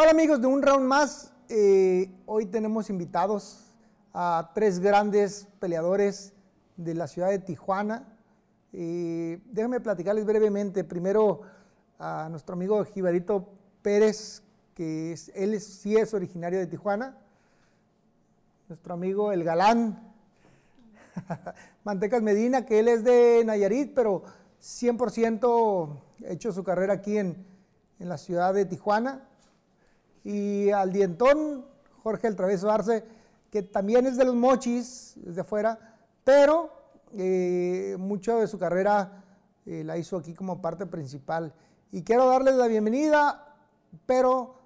Hola amigos de un round más. Eh, hoy tenemos invitados a tres grandes peleadores de la ciudad de Tijuana. Eh, déjenme platicarles brevemente. Primero a nuestro amigo Jibarito Pérez, que es, él sí es originario de Tijuana. Nuestro amigo El Galán, Mantecas Medina, que él es de Nayarit, pero 100% hecho su carrera aquí en, en la ciudad de Tijuana y al dientón Jorge el Traveso Arce, que también es de los mochis, desde afuera, pero eh, mucho de su carrera eh, la hizo aquí como parte principal. Y quiero darles la bienvenida, pero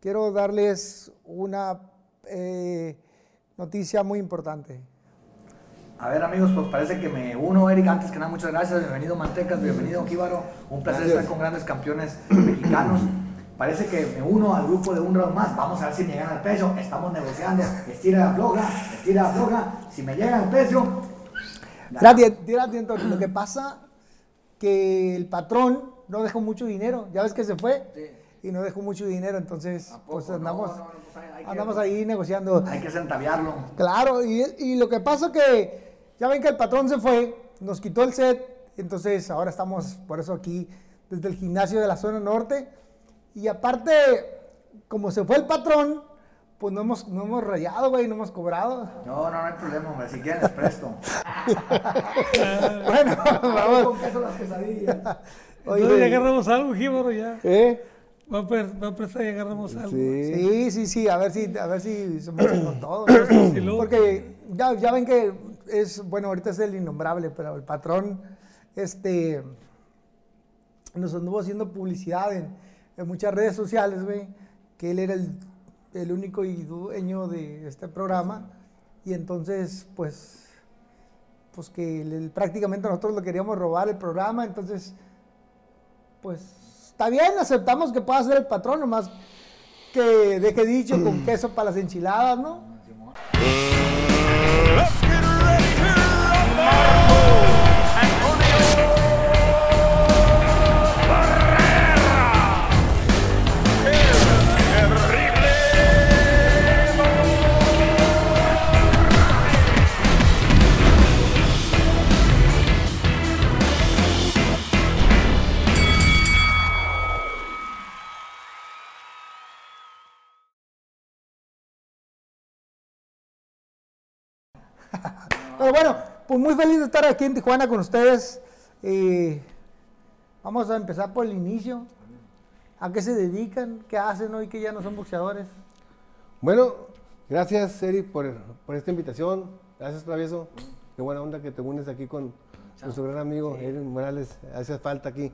quiero darles una eh, noticia muy importante. A ver amigos, pues parece que me uno, Eric, antes que nada muchas gracias, bienvenido Mantecas, bienvenido Kíbaro, un placer estar con grandes campeones mexicanos. Parece que me uno al grupo de un round más. Vamos a ver si me llegan al precio. Estamos negociando. Estira la floja, estira la floja. Si me llegan al precio. Gracias, Lo que pasa que el patrón no dejó mucho dinero. Ya ves que se fue. Y no dejó mucho dinero, entonces pues andamos, pues, andamos ahí negociando. Hay que centaviarlo. Claro, y, y lo que pasa que ya ven que el patrón se fue, nos quitó el set, entonces ahora estamos por eso aquí desde el gimnasio de la zona norte y aparte, como se fue el patrón, pues no hemos, no hemos rayado, güey, no hemos cobrado. No, no, no hay problema, hombre. Si quieren les presto. bueno, vamos. Con queso las quesadillas. Oye, Entonces ya agarramos algo, Jíbaro, ya. ¿Eh? Va a, va a prestar y agarramos algo. Sí. sí, sí, a ver si, a ver si somos con todo. Porque ya, ya ven que es, bueno, ahorita es el innombrable, pero el patrón, este, nos anduvo haciendo publicidad en en muchas redes sociales, güey, que él era el, el único y dueño de este programa. Y entonces, pues, pues que prácticamente nosotros lo queríamos robar el programa. Entonces, pues, está bien, aceptamos que pueda ser el patrón, nomás que deje dicho con queso para las enchiladas, ¿no? Pero bueno, pues muy feliz de estar aquí en Tijuana con ustedes. vamos a empezar por el inicio. ¿A qué se dedican? ¿Qué hacen hoy que ya no son boxeadores? Bueno, gracias Eric por, esta invitación. Gracias Travieso. Qué buena onda que te unes aquí con nuestro gran amigo Eric Morales. Hace falta aquí.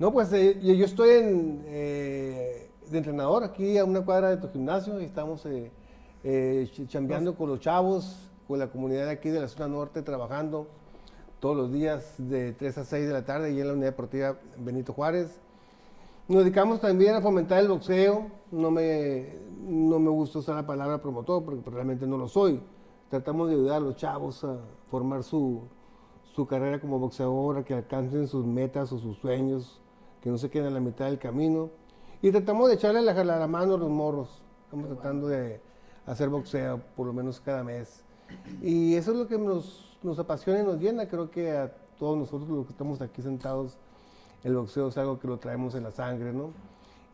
No, pues eh, yo estoy en, eh, de entrenador aquí a una cuadra de tu gimnasio y estamos eh, chambeando con los chavos, con la comunidad de aquí de la zona norte trabajando todos los días de 3 a 6 de la tarde y en la unidad deportiva Benito Juárez. Nos dedicamos también a fomentar el boxeo. No me, no me gusta usar la palabra promotor porque realmente no lo soy. Tratamos de ayudar a los chavos a formar su, su carrera como boxeador, a que alcancen sus metas o sus sueños, que no se queden a la mitad del camino. Y tratamos de echarle la, la mano a los morros. Estamos tratando de hacer boxeo por lo menos cada mes. Y eso es lo que nos, nos apasiona y nos llena. Creo que a todos nosotros los que estamos aquí sentados, el boxeo es algo que lo traemos en la sangre, ¿no?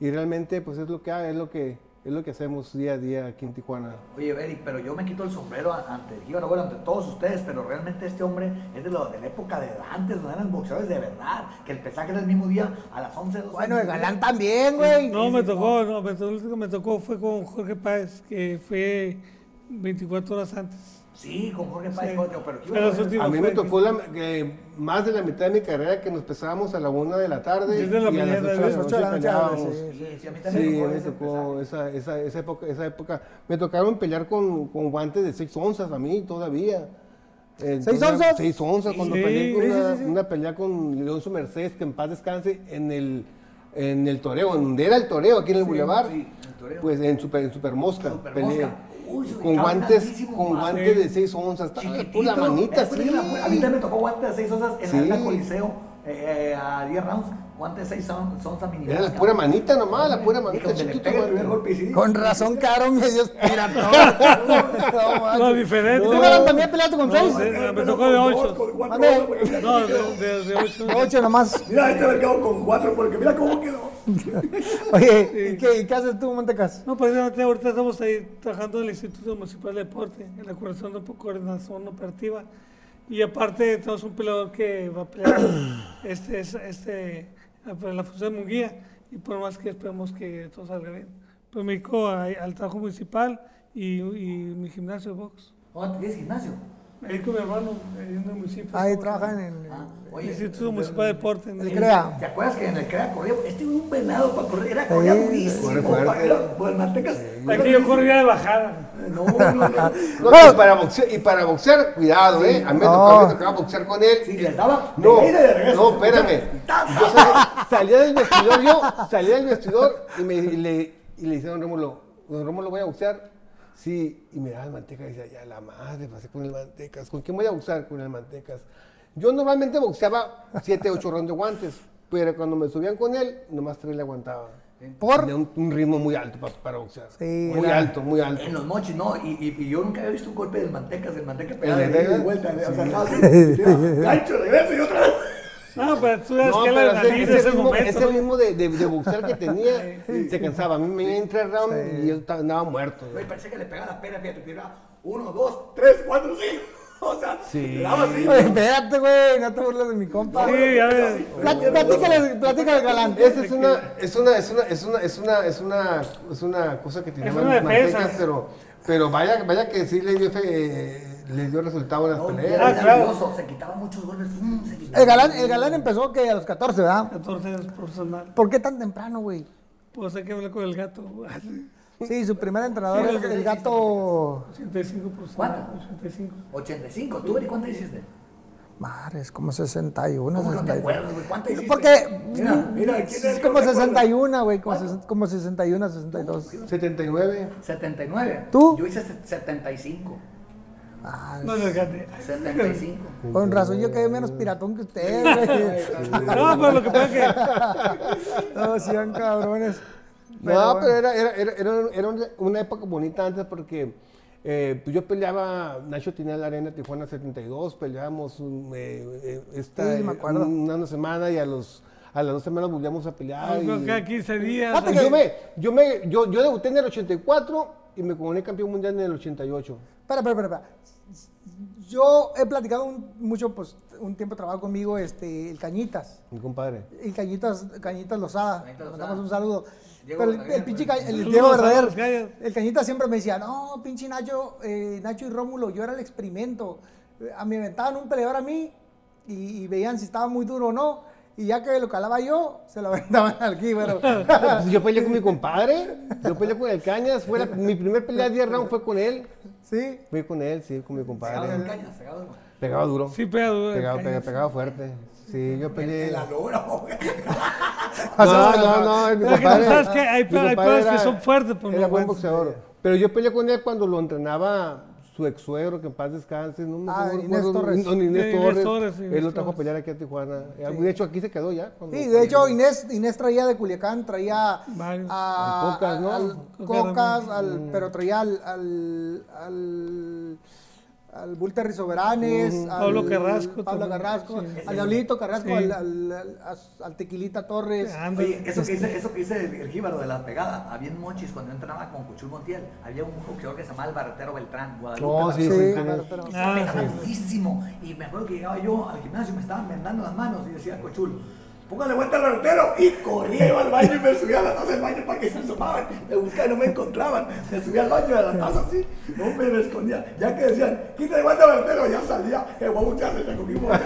Y realmente, pues es lo que es lo que es lo que hacemos día a día aquí en Tijuana. Oye, Eric, pero yo me quito el sombrero ante el bueno, ante todos ustedes, pero realmente este hombre es de, lo, de la época de antes, donde eran boxeadores de verdad, que el pesaje era el mismo día a las 11, 12. Bueno, el Galán también, güey. No, me tocó, no, me, que me tocó fue con Jorge Páez, que fue 24 horas antes. Sí, con Jorge Páez, pero, A mí me tocó la, más de la mitad de mi carrera que nos pesábamos a la una de la tarde la y a las 8 de la noche Sí, sí, a mí también me tocó esa, esa, esa, época, esa época. Me tocaron pelear con, con guantes de 6 onzas a mí todavía. ¿Seis onzas? Seis onzas, cuando peleé una, una, pelea con Leonzo Mercedes, que en paz descanse, en el, en el toreo, donde era el toreo, aquí en el Boulevard. Pues en Super, en Super Mosca, super peleé con guantes, con guantes de 6 onzas, la manita, sí. A mí también me tocó guantes de 6 onzas en la Coliseo eh, a 10 rounds. ¿Cuántas seis son, son esas mini Era la pura manita nomás, la pura manita chiquita. el sí. Con razón, caro, medio piratón. no, diferente. ¿Tú también peleaste con No, seis? sí, me tocó de ocho. Mande. No, de, de, de ocho. Ocho nomás. Mira, este mercado con cuatro porque mira cómo quedó. Oye, ¿y qué, y qué haces tú, Montecas? No, precisamente ahorita estamos ahí trabajando en el Instituto Municipal de Deporte, en la coordinación, de, coordinación operativa. Y aparte tenemos un peleador que va a pelear este, este, este, la función de Munguía. Y por más que esperemos que todo salga bien. Pues me dedico al trabajo municipal y, y mi gimnasio de box. Oh, ¿Tienes gimnasio? Me dedico a mi hermano ahí en el municipio. Ahí trabajan en... Ah, el oye. Instituto Municipal de Deporte. en El el- CREA. ¿Te acuerdas que en el CREA corría? Este era un venado para correr, era corría Sí, durísimo. pues. Aquí yo corría de bajada. No, no, no. No, y, para boxear, y para boxear, cuidado, ¿eh? A mí me No. tocaba, me tocaba boxear con él. Si les daba No, de no, espérame. Yo salía, salía del vestidor, yo salía del vestidor y, me, y le, y le decía a don Rómulo, don Rómulo, voy a boxear. Sí, y me daba el mantecas y decía, ya la madre, pasé con el mantecas. ¿Con quién voy a boxear? Con el mantecas. Yo normalmente boxeaba 7, 8 rounds de guantes, pero cuando me subían con él, nomás tres le aguantaba. Por... Tenía un, un ritmo muy alto pa- para boxear. Sí, muy era- alto, muy alto. En los mochis, no, y, y, y yo nunca había visto un golpe del mantecas, del manteca ¿El pegado de de vuelta, o sea, estaba así, tira, gancho, regreso y otra vez. No, pero tú sabes No, que la ese, ritmo de, de, de boxear que tenía se cansaba. A mí me iba en tres rounds y yo estaba- andaba muerto. Güey, que le pegaba la pena, fíjate, tiraba uno, dos, tres, cuatro, cinco. O sea, Sí. así. Oye, espérate, güey, no te burles de mi compa. Sí, ya ves. Platícale, platícale, galán. Esa es una, es una, es una, es una, es una, es una, es una cosa que tiene Es más una defensa. mantecas, pero, pero vaya, vaya que sí le dio, fe- eh, le dio resultado en las No, peleas. era Ah, claro. se quitaba muchos golpes. mm, se quitaba. El galán, el galán empezó que a los 14, ¿verdad? 14 años profesional. ¿Por qué tan temprano, güey? Pues hay que hablar con el gato. Sí, su primer entrenador, el, el gato. 85 profesional. ¿Cuánto? 85. 85. ¿Tú, Eri, cuánto hiciste? Madre, es como 61, ¿Cómo no te 62. acuerdas, güey? ¿Cuánto hiciste? Porque. Mira, mira, ¿quién es? Es como ¿No te acuerdas? 61, güey, como, ses- como 61, 62. 79. 79. ¿Tú? Yo hice se- 75. Ah, No le gane. 75. con razón yo quedé menos piratón que usted, güey. No, pero lo que pasa es que No, sean cabrones. no, bueno. pero era, era, era, era, era una- época bonita antes porque eh, pues yo peleaba, Nacho tenía la arena Tijuana 72, peleábamos un, eh, eh, esta, Sí, me una, semana y a los a las dos semanas volvíamos a pelear. y- cada 15 días. Pues yo, me, yo, me, yo, yo debuté en el 84 y me coroné campeón mundial en el 88. Espera, espera, espera. espera. Yo he platicado un- mucho, pues, un tiempo trabajo conmigo, este, el Cañitas. Mi compadre. El Cañitas, Cañitas Lozada. Cañitas Le Lozada. mandamos un saludo. Diego Pero el, el pinche. Ca- el Saludos Diego gallos. el Cañitas siempre me decía, no, pinche Nacho, eh, Nacho y Rómulo, yo era el experimento. Eh, A mí me aventaban un peleador a mí y, y veían si estaba muy duro o no. Y ya que lo calaba yo, se lo aventaban al pero Pues yo peleé con mi compadre, yo peleé con el Cañas, fue la- mi primer pelea de 10 rounds fue con él. Sí. Fui con él, sí, con mi Pegado en compadre. cañas, pegado en Pegaba duro. Sí, pega duro. Pegaba, pegaba fuerte. Sí, yo peleé. la lora, güey. No, no, no, mi Pero que no compadre. sabes que hay hay compadre peleas que son fuertes, pues, Era buen boxeador. Pero yo peleé con él cuando lo entrenaba su ex suegro, que en paz descanse. No me Ah, acuerdo, Inés Torres. don Inés Inés Torres. Torres, Él Inés lo trajo a pelear aquí a Tijuana. De hecho, aquí se quedó ya. cuando- Sí, de hecho Inés, Inés traía de Culiacán, traía Varios. a, Al Cocas, ¿no? al Cocas al- pero traía al, al, al, al Bull Terry Soberanes, al Pablo Carrasco Pablo Carrasco, sí. al Diablito Carrasco, Sí. al, al, al- al Tequilita Torres. Ándale. Oye, eso que dice, eso que dice el, el jíbaro de la pegada, había en Mochis cuando yo entrenaba con Cuchul Montiel, había un boxeador que se llamaba el Barretero Beltrán, Guadalupe. Oh, sí, Barretero Ah, pegaba. Y me acuerdo que llegaba yo al gimnasio, me estaban vendando las manos y decía Cochul, póngale vuelta al barretero. Y corría, al baño y me subía a la taza del baño para que se asomaban. Me buscaban y no me encontraban. Me subía al baño de la taza así, no me, escondía. Ya que decían, quítale vuelta al barretero, ya salía. El huevo ya se recogimos.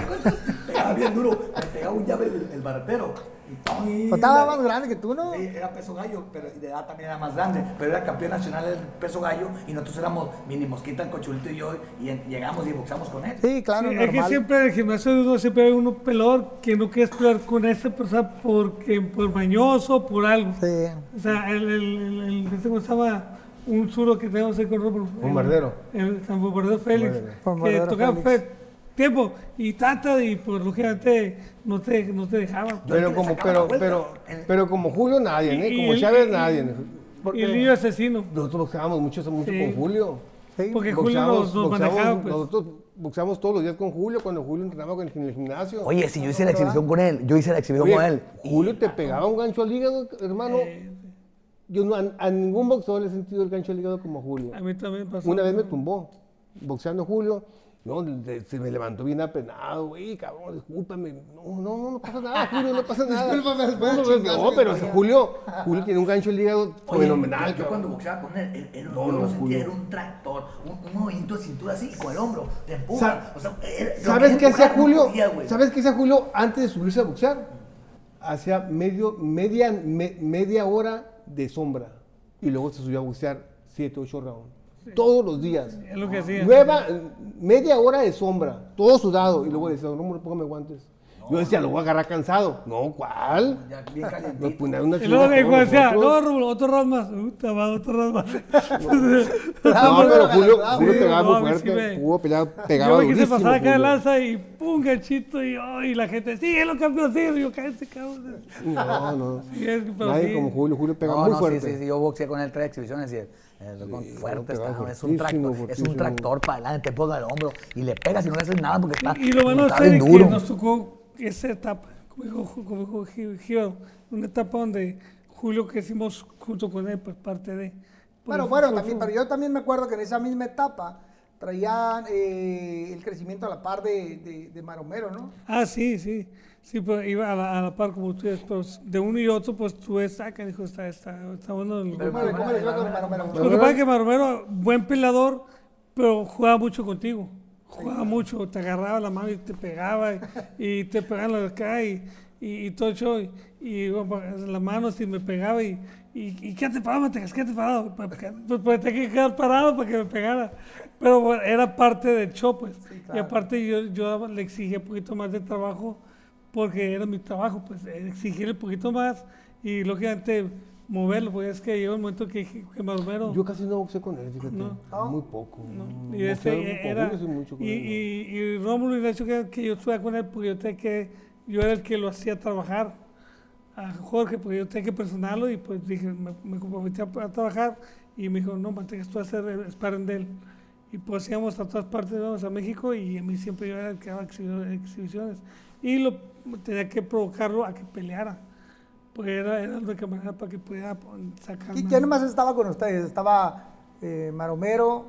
Pegaba bien duro, me pegaba un llave el, el barretero. Pues estaba más grande que tú, ¿no? Era peso gallo, pero de edad también era más grande. Pero era campeón nacional del peso gallo y nosotros éramos mini mosquita, el cochulito y yo, y llegamos y boxamos con él. Sí, claro, Sí, es que siempre en el gimnasio de uno siempre hay uno pelor que no quieres pelear con esa persona porque por mañoso por algo. Sí. O sea, el, el, el, el- este, ¿cómo se llama? Un suro que tenemos ahí con Robert. Bombardero. El, el San Bombardero Félix. Bombardero. Que tocaba Félix. Tiempo. Y tata, y pues lógicamente no te, no te dejaban. Pero como, pero, pero, pero como Julio nadie, ¿eh? Como y- Chávez y- nadie. Y el niño asesino. Nosotros boxeábamos mucho, mucho Sí. con Julio. Sí. Porque Julio nos, nos manejaba, pues. Nosotros boxeamos todos los días con Julio cuando Julio entrenaba con el, en el gimnasio. Oye, si yo hice la exhibición con él, yo hice la exhibición Oye, con él. Julio te pegaba un gancho al hígado, hermano. Eh, Yo no, a, a ningún boxeador le he sentido el gancho al hígado como Julio. a mí también pasó. Una vez me tumbó, boxeando Julio. No, de- se me levantó bien apenado, güey, cabrón, discúlpame. No, no, no, no pasa nada, Julio, no pasa nada. Discúlpame, después No, pero. Julio, Julio tiene un gancho al hígado Oye, fenomenal. yo cabrón. cuando boxeaba con él, era, No, yo no, lo sentía, Julio. era un tractor, un, un movimiento de cintura así, con el hombro, te empuja. Sa- o sea, ¿Sabes qué hacía Julio? ¿Sabes qué hacía Julio antes de subirse a boxear? Hacía medio, media, me- media hora de sombra y luego se subía a boxear 7, 8 rounds. Todos los días. Es lo que hacía. Nueva, media hora de sombra, todo sudado. Y luego decía, no, hombre, póngame guantes. Yo decía, lo voy a agarrar cansado. No, ¿cuál? Ya bien Nos ponían una Y luego me todos decía, no. Rulo, otro round más. Puta, va, otro round más. No, pero Julio, Julio sí, pegaba no, muy sí fuerte. me- Julio pegaba, pegaba Yo me quise pasar acá de lanza y pum, ganchito y, oh, y la gente, sí, es lo campeón, sí, y yo, cállate, cabrón. No, no. Sí, es- pero Nadie sí. como Julio. Julio pega No, muy no, fuerte. sí, sí, sí, yo boxeé con él tres exhibiciones y el con- fuerte está, es un fortísimo, tractor, es un fortísimo. tractor para adelante, te pega el hombro y le pegas y no le haces nada porque está, Y, y lo bueno está es que nos tocó esa etapa, como dijo, como dijo Gíbaro, una etapa donde Julio que hicimos junto con él, pues parte de. Bueno, bueno, también, pero yo también me acuerdo que en esa misma etapa traían eh, el crecimiento a la par de, de, de Maromero, ¿no? Ah, sí, sí. Sí, pues iba a la, a la par como ustedes, pues de uno y otro, pues tú saca, dijo, está, está, está bueno. el-. Lo que pasa es que Maromero, buen peleador, pero jugaba mucho contigo. Jugaba mucho, te agarraba la mano y te pegaba y, y te pegaban la acá y, y, y todo el show. Y, y las manos y me pegaba y, y, y quédate parado, Mategas, quédate parado. Pues, pues, pues tenía que quedar parado para que me pegara. Pero bueno, era parte del show, pues. Y aparte yo, yo le exigía un poquito más de trabajo porque era mi trabajo, pues exigirle un poquito más y lógicamente moverlo, pues es que llegó el momento que, que Maromero... Yo casi no boxeo con él, fíjate. No. Muy poco. ¿no? Y con era. Mucho con Y, él, ¿no? y, y Rómulo y hecho que, que yo estuve con él porque yo tenía que. Yo era el que lo hacía trabajar a Jorge, porque yo tenía que personarlo y pues dije, me, me comprometí a, a trabajar y me dijo, no, mantengas tú a hacer el sparring de él. Y pues íbamos a todas partes, íbamos a México y a mí siempre yo era el que daba exhibi- exhibiciones. Y lo, tenía que provocarlo a que peleara. Porque era, era la única manera para que pudiera pues, sacar. ¿Y más. quién más estaba con ustedes? Estaba eh, Maromero,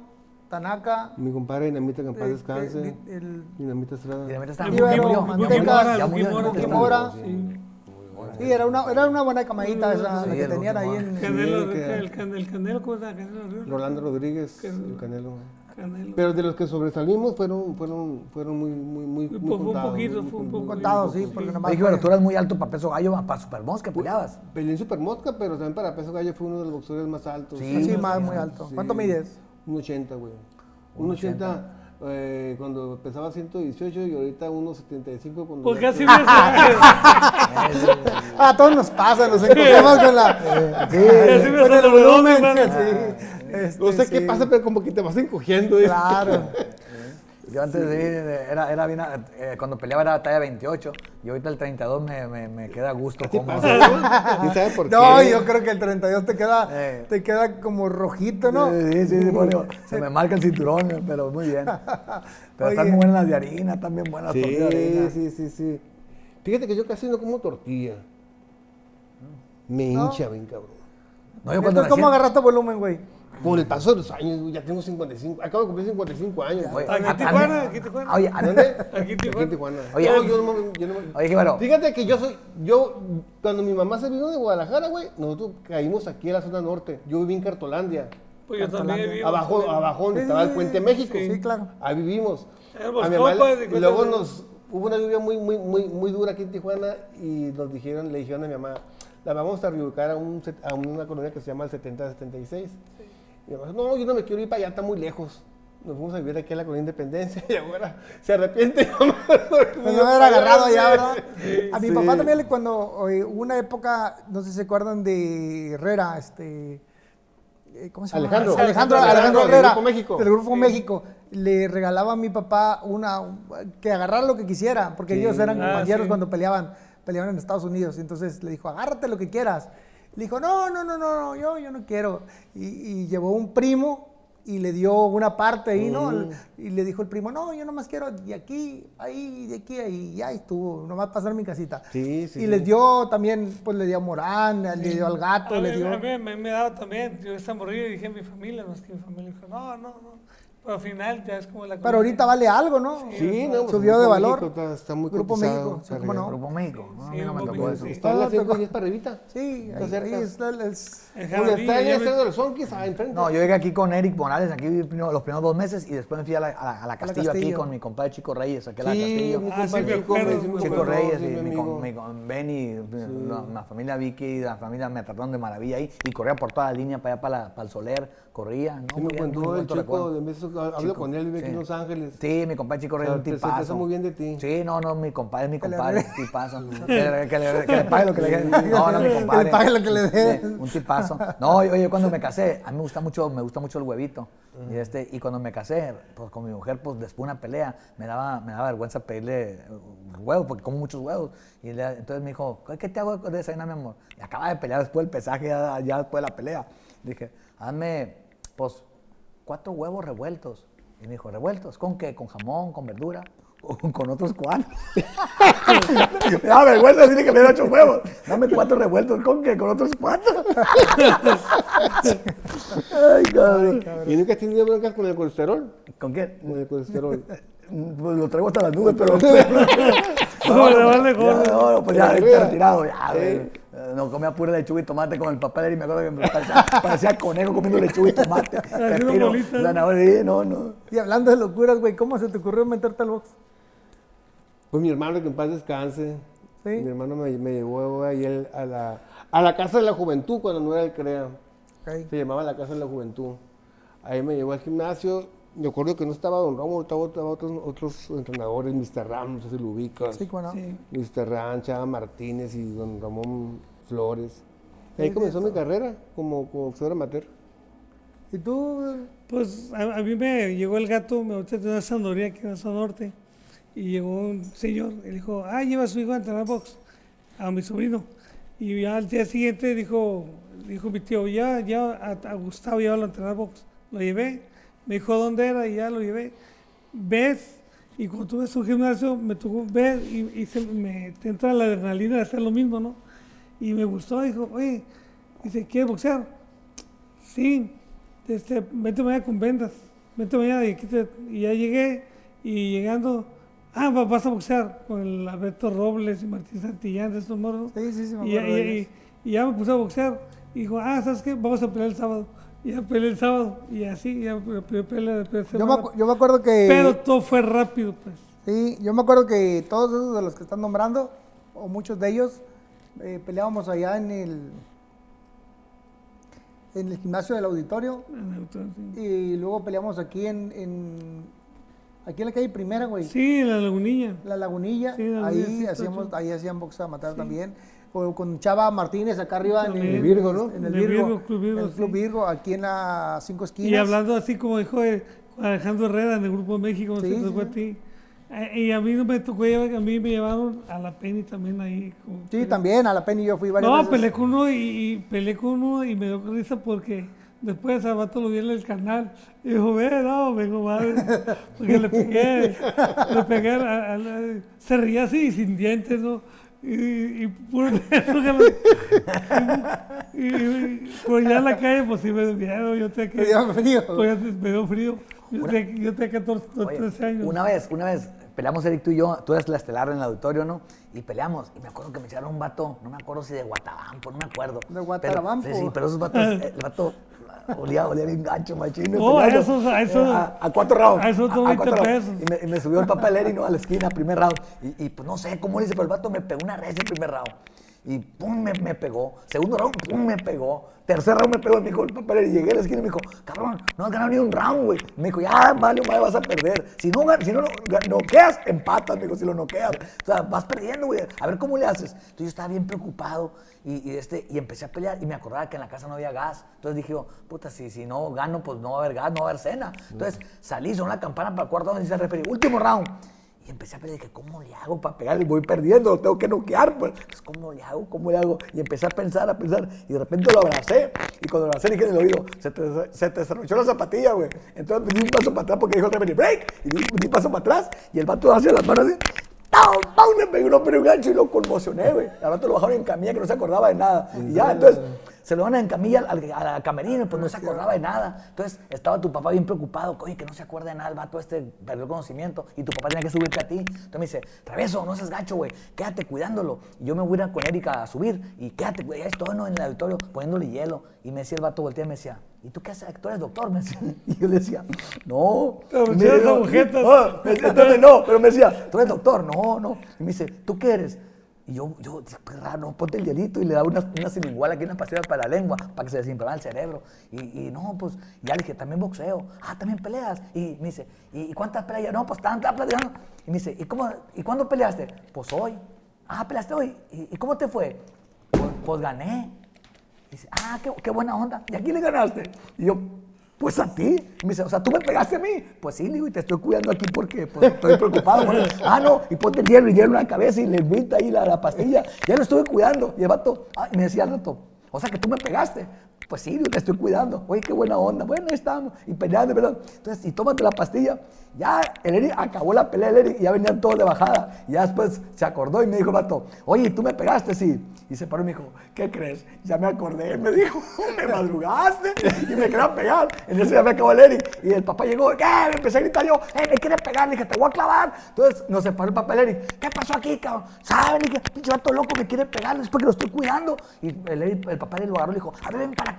Tanaka, Mi compadre Dinamita, que en paz eh, descanse. eh, el, Dinamita Estrada. La El muy Ibero. Mora. Sí. era una, era una buena camadita esa, la Sí, que el tenían ahí en... Canelo, Sí, que- el, el Canelo, ¿cómo se llama? Rolando Rodríguez, Que- el Canelo. Canelo. Pero de los que sobresalimos fueron, fueron, fueron muy, muy, muy, Fue muy un contados. poquito, muy fue un con- poco. muy Contados, sí, pocos. porque nomás... Dije, fue- bueno, tú eras muy alto para peso gallo, para Supermos que peleabas. Peleé en Supermosca, pero también para peso gallo fue uno de los boxeadores más altos. Sí, Sí, más, muy alto. Sí. ¿Cuánto mides? Un 80, güey. Un 80 eh, cuando pesaba 118 y ahorita 1.75 cuando... Pues casi me Ah, a todos nos pasa, nos encontramos con la... con el volumen, sí. Este, No sé qué sí. pasa, pero como que te vas encogiendo. ¿eh? Claro. Yo antes de ir, eh, era, era bien, eh, cuando peleaba era talla 28 y ahorita el 32 me, me, me queda a gusto. ¿Qué cómodo. pasa, güey? ¿Quién sabe por No, qué? yo creo que el 32 te queda, Eh. te queda como rojito, ¿no? Sí, sí, sí, por eso. se me marca el cinturón, pero muy bien. Pero están Oye. muy buenas las de harina, están bien buenas las tortillas de harina. Sí, sí, sí, sí. Fíjate que yo casi no como tortilla. Me ¿No? hincha bien, cabrón. No, yo cuando Entonces, ¿cómo recién- agarraste volumen, güey? Por el paso de los años, ya tengo 55, acabo de cumplir 55 años. Oye. Aquí a- en a- Tijuana, aquí en Tijuana. Oye, a- ¿Dónde? Aquí en Aquí Tijuana. en Tijuana. Oye, yo, yo no, me- yo no me- Oye, Jíbaro. Fíjate que yo soy, yo, cuando mi mamá se vino de Guadalajara, güey, nosotros caímos aquí en la zona norte. Yo viví en Cartolandia. Pues yo también vivo. Abajo, también. abajo donde Sí, estaba el sí, Puente sí, México. sí, claro. Ahí vivimos. Éramos A mi mamá y luego nos, hubo una lluvia muy, muy, muy, muy dura aquí en Tijuana y nos dijeron, le dijeron a mi mamá, la vamos a reubicar a, un, set- a una colonia que se llama el 7076. Y no, yo no me quiero ir para allá, está muy lejos. Nos fuimos a vivir aquí a la colonia Independencia y ahora se arrepiente. no haber agarrado allá, ¿verdad? A mi Sí. papá también, le- cuando hubo una época, no sé si se acuerdan de Herrera, este, eh, ¿cómo se llama? Alejandro. Alejandro, Alejandro, Alejandro del Herrera, Grupo México. Del Grupo México. Le regalaba a mi papá una, que agarrara lo que quisiera, porque ellos eran Ah, compañeros sí. cuando peleaban, peleaban en Estados Unidos. Entonces le dijo, agárrate lo que quieras. Le dijo, no, no, no, no, no, yo, yo no quiero. Y, y llevó un primo y le dio una parte ahí, ¿no? Mm. Y le dijo el primo, no, yo nomás quiero de aquí, ahí, de aquí, ahí, ya estuvo, nomás pasar mi casita. Sí, sí, Y sí. les dio también, pues le dio a Morán, le dio al gato, A le mí, dio... a mí me, me daba también. Yo esta morrilla y dije a mi familia, más que mi familia dijo, no, no, no. Pero al final ya es como la Pero ahorita vale algo, ¿no? Sí, no, pues, Subió de valor. México Está, está muy Grupo cotizado, México, sí, está cómo no. arriba. Grupo México. No, Sí, no me tocó eso. Está en la Todo tocó. 110 para arribita. Sí, ahí, cerca. ahí está el- el- El está los ahí enfrente. No, yo llegué aquí con Eric Morales, aquí los primeros dos meses y después me fui a la, a la- a la Castillo, aquí Castillo. con mi compadre Chico Reyes, aquí a la Castillo. Ah, compa sí, me Chico, Chico Reyes mi con, Benny, la, familia Vicky, la familia me trataron de maravilla ahí y corría por toda la línea para allá, para, la- para el Soler, corría. ¿no? Sí me contó el chico, de veces hablo Chico, con él, vive aquí sí. en Los Ángeles. Sí, mi compadre Chico Reyes O es un sea, se te tipazo. hace muy bien de ti. Sí, no, no, mi compadre es mi compadre, dé. un tipazo. que, le, que le- que le pague lo que le No, no, mi Que le compadre. pague lo que le dé. Un tipazo. No, oye, oye, cuando me casé, a mí me gusta mucho, me gusta mucho el huevito. Y, este, y cuando me casé, pues con mi mujer, pues después de una pelea, me daba, me daba vergüenza pedirle huevos, porque como muchos huevos. Y le- entonces me dijo, ¿qué te hago de desayunar, mi amor? Y acaba de pelear después del pesaje, ya, ya después de la pelea. Dije, hazme, pues, cuatro huevos revueltos. Y me dijo, ¿revueltos? ¿Con qué? ¿Con jamón? ¿Con verdura? ¿O con otros cuatro? me daba vergüenza decirle que me dieron ocho huevos. Dame cuatro revueltos. ¿Con qué? ¿Con otros cuatro? Ay, cabrón. ¿Y nunca has tenido broncas con el colesterol? ¿Con qué? Con el colesterol. Pues lo traigo hasta las nubes, pero. No, no, no, pues ya, retirado. Ya, No comía pura lechuga y tomate con el papel y me acuerdo que me parecía, parecía conejo comiendo lechuga y tomate. Pepino, zanahoria, no, no. Y hablando de locuras, güey, ¿cómo se te ocurrió meterte al box? Pues mi hermano, que en paz descanse. Sí. Mi hermano me, me llevó ahí él a la, a la Casa de la Juventud cuando no era el CREA. Se llamaba la Casa de la Juventud. Ahí me llevó al gimnasio. Me acuerdo que no estaba Don Romo, estaba, estaba otros, otros entrenadores, Mr. Ram, no sé si lo ubicas. Sí, cómo no. Sí. Mr. Ram, Chava Martínez y Don Ramón Flores. Sí, Ahí comenzó mi carrera como, como boxeador amateur. ¿Y tú? Pues a, a mí me llegó el gato, me ahorita tengo una sandoría aquí en el norte, y llegó un señor y dijo, ah, lleva a su hijo a entrenar box, a mi sobrino. Y ya al día siguiente dijo, dijo mi tío, ya, ya a, a Gustavo llévalo a entrenar box. Lo llevé, me dijo dónde era y ya lo llevé. Ves, y cuando tú ves un gimnasio, me tocó ver y, y se me te entra la adrenalina de hacer lo mismo, ¿no? Y me gustó, dijo, oye, dice, ¿quieres boxear? Sí, este, vente mañana con vendas, vente mañana y, aquí te- y ya llegué y llegando, ah, va- vas a boxear con el Alberto Robles y Martín Santillán, de estos morros. Sí, sí, sí, me y, y- y ya me puse a boxear y dijo, ah, ¿sabes qué? Vamos a pelear el sábado. Y ya peleé el sábado y así, ya pe- pe- pelea de Yo me, yo me acuerdo que... Pero todo fue rápido, pues. Sí, yo me acuerdo que todos esos de los que están nombrando, o muchos de ellos, eh, peleábamos allá en el, en el gimnasio del auditorio y luego peleamos aquí en, en- aquí en la calle Primera, güey. Sí, la lagunilla. La Lagunilla, Sí, la ahí Lagunilla, sí, hacíamos, ahí hacían boxeo amateur también. O con Chava Martínez acá arriba en el, Virgo, ¿no? En el Virgo, Virgo, Club Virgo, en el Club sí. Virgo, aquí en las cinco esquinas. Y hablando así como dijo Alejandro Herrera en el Grupo México, no Sí, a ti. Eh, y a mí no me tocó llevar, a mí me llevaron a la Penny también ahí. como- Sí, también, a la Penny yo fui varias No, veces. peleé con uno y, y peleé con uno y me dio risa porque después al vato lo vi en el canal y dijo, ve, no, vengo madre, porque le pegué, le pegué, a- a la- se reía así sin dientes, ¿no? Y, y puro eso que lo- y, y- pues ya en la calle pues sí me dio miedo, yo tenía que, Me dio frío. pues, me dio frío, yo tenía, yo tenía 14, Oye, 13 años. Una vez, una vez, peleamos Eric tú y yo, tú eres la estelar en el auditorio, ¿no? Y peleamos, y me acuerdo que me echaron un vato, no me acuerdo si de Guatabampo, no me acuerdo. ¿De Guatabampo? Pero, sí, sí, pero esos vatos, el vato olía, olía bien gacho, machino. No, peleando, a esos- a esos- a, a cuatro rounds. a esos a- a 20 cuatro rounds. pesos. Y me, y me subió el papel Eric, ¿no? A la esquina, primer round. Y, y, pues no sé cómo le hice, pero el vato me pegó una res el primer round. Y pum, me, me pegó. Segundo round, pum, me pegó. Tercer round me pegó. Me dijo el papel y llegué a la esquina y me dijo, cabrón, no has ganado ni un round, güey. Me dijo, ya, vale, madre, vas a perder. Si no, si no, no noqueas, empatas, me dijo, si lo noqueas. O sea, vas perdiendo, güey. A ver cómo le haces. Entonces yo estaba bien preocupado y, y este, y empecé a pelear y me acordaba que en la casa no había gas. Entonces dije, yo, puta, si, si no gano, pues no va a haber gas, no va a haber cena. Entonces salí, sonó la campana para el cuarto donde el referee, último round. Y empecé a dije, ¿cómo le hago para pegarle? Voy perdiendo, lo tengo que noquear, pues. Pues, ¿Cómo le hago? ¿Cómo le hago? Y empecé a pensar, a pensar, y de repente lo abracé. Y cuando lo abracé, le dije en el oído, se te, se te la zapatilla, güey. Entonces di un paso para atrás porque dijo referee, break. Y di, di un paso para atrás, y el vato hacia las manos así. ¡Pau! ¡Pau! Me pegó un gancho y lo conmocioné, güey. Al rato lo bajaron en camilla que no se acordaba de nada. Y ya, entonces, se lo van en camilla al, a la camerino pues no se acordaba de nada. Entonces, estaba tu papá bien preocupado. Oye, que no se acuerda de nada, el vato este perdió el conocimiento. Y tu papá tenía que subirte a ti. Entonces me dice, Traveso, no seas gacho, güey. Quédate cuidándolo. Y yo me voy a ir con Erika a subir. Y quédate, güey. Ya estoy ¿no? en el auditorio poniéndole hielo. Y me decía el vato, voltea y me decía, ¿y tú qué haces? Tú eres doctor, me decía. Y yo le decía, no. Te me agujetas. "Ah", me entonces no, pero me decía, tú eres doctor, no, no. Y me dice, ¿tú qué eres? Y yo, yo, pues no, ponte el hielito y le da una, una sinigual aquí, una pastilla para la lengua, para que se desinflame el cerebro. Y, y no, pues, ya le dije, también boxeo. Ah, también peleas. Y me dice, ¿y, cuántas peleas? No, pues tantas peleas. Y me dice, ¿y, cómo, ¿y cuándo peleaste? Pues hoy. Ah, peleaste hoy. ¿Y, cómo te fue? Pues, pues gané. Dice, ah, qué, qué buena onda. ¿Y a quién le ganaste? Y yo, pues a ti. Me dice, o sea, ¿tú me pegaste a mí? Pues sí, digo, y te estoy cuidando aquí porque pues, estoy preocupado. él. ah, no, y ponte el hielo y hielo en la cabeza y le invita ahí la, la pastilla. Ya lo estuve cuidando. Y el vato, ah, y me decía al rato, o sea, que tú me pegaste. Pues sí, yo te estoy cuidando. Oye, qué buena onda. Bueno, ahí estamos. Y peleando, perdón. Entonces, y tómate la pastilla. Ya, el Eric acabó la pelea, el Eric, y ya venían todos de bajada. Y ya después se acordó y me dijo, vato, oye, ¿tú me pegaste? Sí. Y se paró y me dijo, ¿qué crees? Ya me acordé. Me dijo, me madrugaste y me quería pegar. En eso ya me acabó el Eric. Y el papá llegó, ¿qué? Me empecé a gritar yo, ¡eh, me quiere pegar! Le dije, te voy a clavar. Entonces nos separó el papá y el Eric, ¿qué pasó aquí, cabrón? ¿Saben? Le dije, pinche loco me quiere pegar, es porque lo estoy cuidando. Y el, Eric- el papá le lo agarró y le dijo, a ver, ven para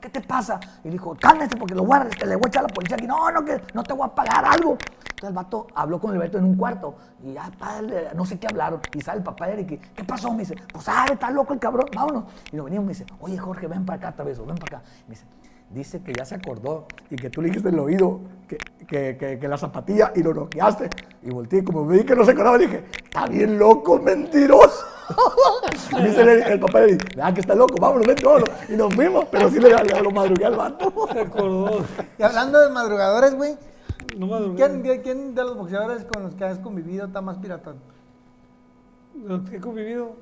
¿qué te pasa? Y dijo, cálmese porque lo a, te le voy a echar a la policía aquí. No, no, que no te voy a pagar algo. Entonces el vato habló con Alberto en un cuarto y ya, padre, no sé qué hablaron. Y sale el papá de Eric ¿qué pasó? Me dice, pues sabe, está loco el cabrón, vámonos. Y nos venimos me dice, oye Jorge, ven para acá, Traveso, ven para acá. Me dice, dice que ya se acordó y que tú le dijiste en el oído que, que, que, que la zapatilla y lo noqueaste. Y volteé, como me vi que no se acordaba, le dije, está bien loco, mentiroso. y dice el, el papá de Eric, ah, que está loco, vámonos, ven, vámonos. Y nos fuimos, pero sí le, le lo madrugué al vato. Se acordó. Y hablando de madrugadores, güey, No madrugué. ¿quién, de- quién de los boxeadores con los que has convivido está más piratón? De los que he convivido.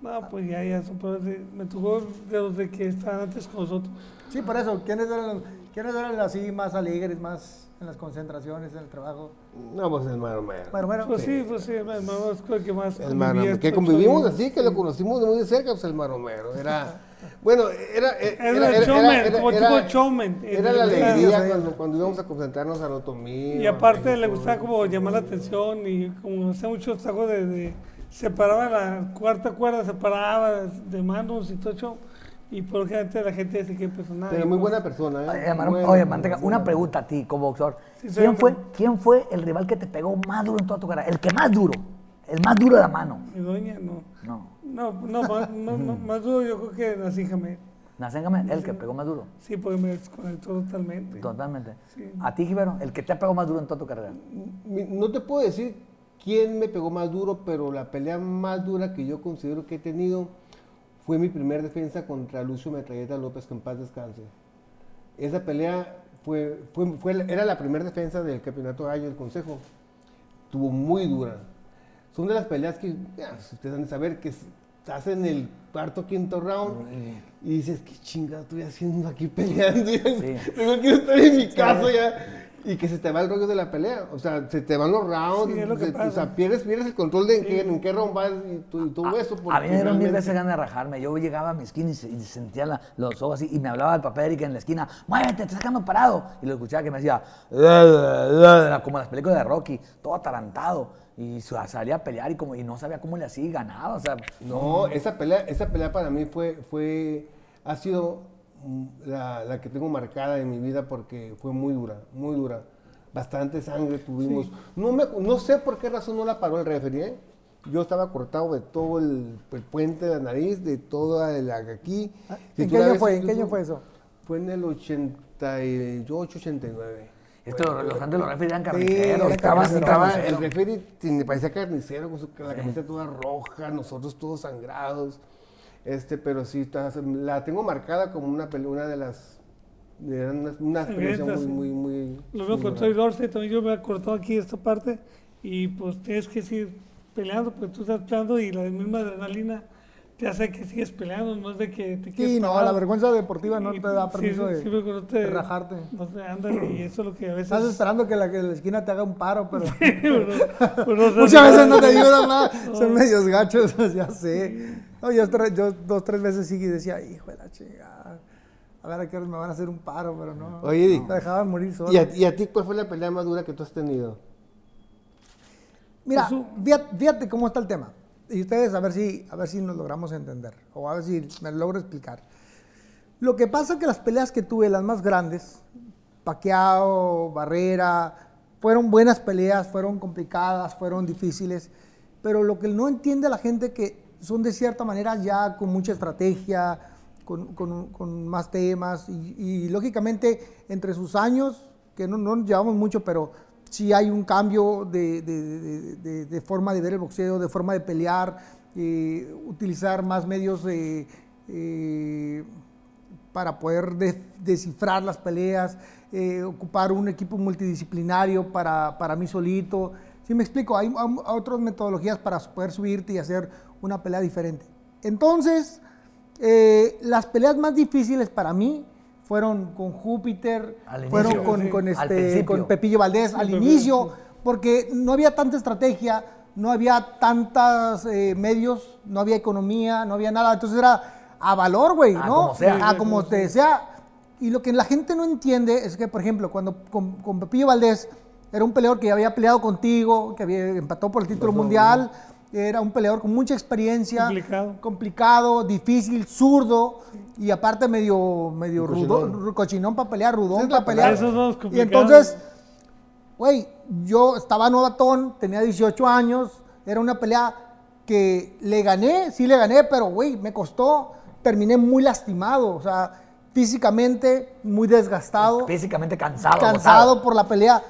No, pues ya, ya son peores de- Me tocó de los de que estaban antes con nosotros. Sí, por eso, ¿quiénes eran, quiénes eran así más alegres, más en las concentraciones, en el trabajo? No, pues el mano mero. Bueno, bueno, Pues sí, pues sí, el con el que más El convivía que convivimos así, que lo conocimos de muy de cerca, pues el maromero. Era, bueno, era... Era, Era el showman, como tipo showman. Era la alegría cuando íbamos a concentrarnos a Otomí. Y aparte le gustaba como llamar la atención y como hacía muchos tacos de, de separaba la cuarta cuerda, separaba de manos y todo eso. Y por gente la gente dice que personal. Pero muy buena persona, ¿eh? Oye, Manteca, persona. una pregunta a ti como boxeador. Sí, ¿Quién, fue, ¿Quién fue el rival que te pegó más duro en toda tu carrera? El que más duro. El más duro de la mano. Mi doña, no. No. No, no, más, no, no, más duro yo creo que Nassim Hamed. Nacéngame, el que pegó más duro. Sí, porque me desconectó totalmente. Totalmente. Sí. A ti, Gibero, el que te ha pegado más duro en toda tu carrera. No te puedo decir quién me pegó más duro, pero la pelea más dura que yo considero que he tenido fue mi primer defensa contra Lucio Metralleta López, que en paz descanse. Esa pelea fue, fue, fue la- era la primera defensa del campeonato gallo del Consejo. Estuvo muy dura. Son de las peleas que, ya, ustedes han de saber, que estás en el cuarto quinto round y dices, qué chingada estoy haciendo aquí peleando. Tengo que estar en mi casa ya. Y que se te va el rollo de la pelea. O sea, se te van los rounds. Sí, es lo que se- pasa. O sea, pierdes, pierdes el control de en, qué, en qué round vas y, tu- y todo eso. A mí me dieron mil veces ganas de rajarme. Yo llegaba a mi esquina y, se- y sentía la- los ojos así. Y me hablaba el papá Erika en la esquina. Muévete, te estás quedando parado. Y lo escuchaba que me decía, como las películas de Rocky, todo atarantado. Y sa- salía a pelear y, como, y no sabía cómo le hacía y ganaba. O sea, No, esa pelea, esa pelea para mí fue, fue, ha sido la, la que tengo marcada en mi vida porque fue muy dura, muy dura. Bastante sangre tuvimos. No, me, no sé por qué razón no la paró el referee, ¿eh? yo estaba cortado de todo el, el puente de la nariz, de toda la aquí. Si ¿En tú qué la año ves fue? en ¿En qué año fue eso? Fue en el 88, 89. Esto, los antes los refri eran era carniceros. Estaba, carnicero. estaba, carnicero. el referee tiene- parecía carnicero con su, la camisa toda roja, nosotros todos sangrados. Este, pero sí, está- la tengo marcada como una una de las. Una, una experiencia muy, muy, muy. Lo veo muy con. Troy Dorsey, también yo me cortado aquí esta parte y pues tienes que seguir peleando, pues tú estás peleando y la misma adrenalina te hace que sigues peleando, no es de que te Sí, quedes no, parado. la vergüenza deportiva no Y- te da sí, permiso sí, de, sí, no te- de rajarte. No te andan y eso es lo que a veces... Estás esperando que la, que la esquina te haga un paro, pero Pero- pero no muchas veces no te ayudan nada. Son medios gachos, ya sé. No, yo, yo dos, tres veces sí y decía, hijo de la chingada. A ver a qué hora me van a hacer un paro, pero no. Oye, Eric, Me dejaban morir solo. ¿Y a, y a ti cuál fue la pelea más dura que tú has tenido? Mira, Pues, fíjate, fíjate cómo está el tema. Y ustedes a ver si a ver si nos logramos entender o a ver si me logro explicar. Lo que pasa es que las peleas que tuve, las más grandes, Paqueado, Barrera, fueron buenas peleas, fueron complicadas, fueron difíciles, pero lo que no entiende la gente que son de cierta manera ya con mucha estrategia, con, con- más temas y, y, lógicamente entre sus años, que no, no llevamos mucho, pero sí hay un cambio de, de- de- forma de ver el boxeo, de forma de pelear, eh, utilizar más medios eh, para poder de- descifrar las peleas, eh, ocupar un equipo multidisciplinario para, para mí solito. ¿Sí me explico? Hay, hay otras metodologías para poder subirte y hacer una pelea diferente. Entonces, las peleas más difíciles para mí fueron con Júpiter, Al fueron inicio. con, Sí. con, Al este, con Pepillo Valdés al inicio, porque no había tanta estrategia, no había tantos medios, no había economía, no había nada. Entonces era a valor, güey, ¿no? como sea. A como te sea. Y lo que la gente no entiende es que, por ejemplo, cuando con, con Pepillo Valdés era un peleador que había peleado contigo, que había empató por el título mundial, era un peleador con mucha experiencia, Complicado. complicado, difícil, zurdo y aparte medio, medio rudo, Cochinón. para pelear, rudón para pelear. Esos dos y entonces, güey, yo estaba novatón, tenía 18 años, era una pelea que le gané, sí le gané, pero güey, me costó, terminé muy lastimado, o sea, físicamente muy desgastado Físicamente cansado. cansado agotado. por la pelea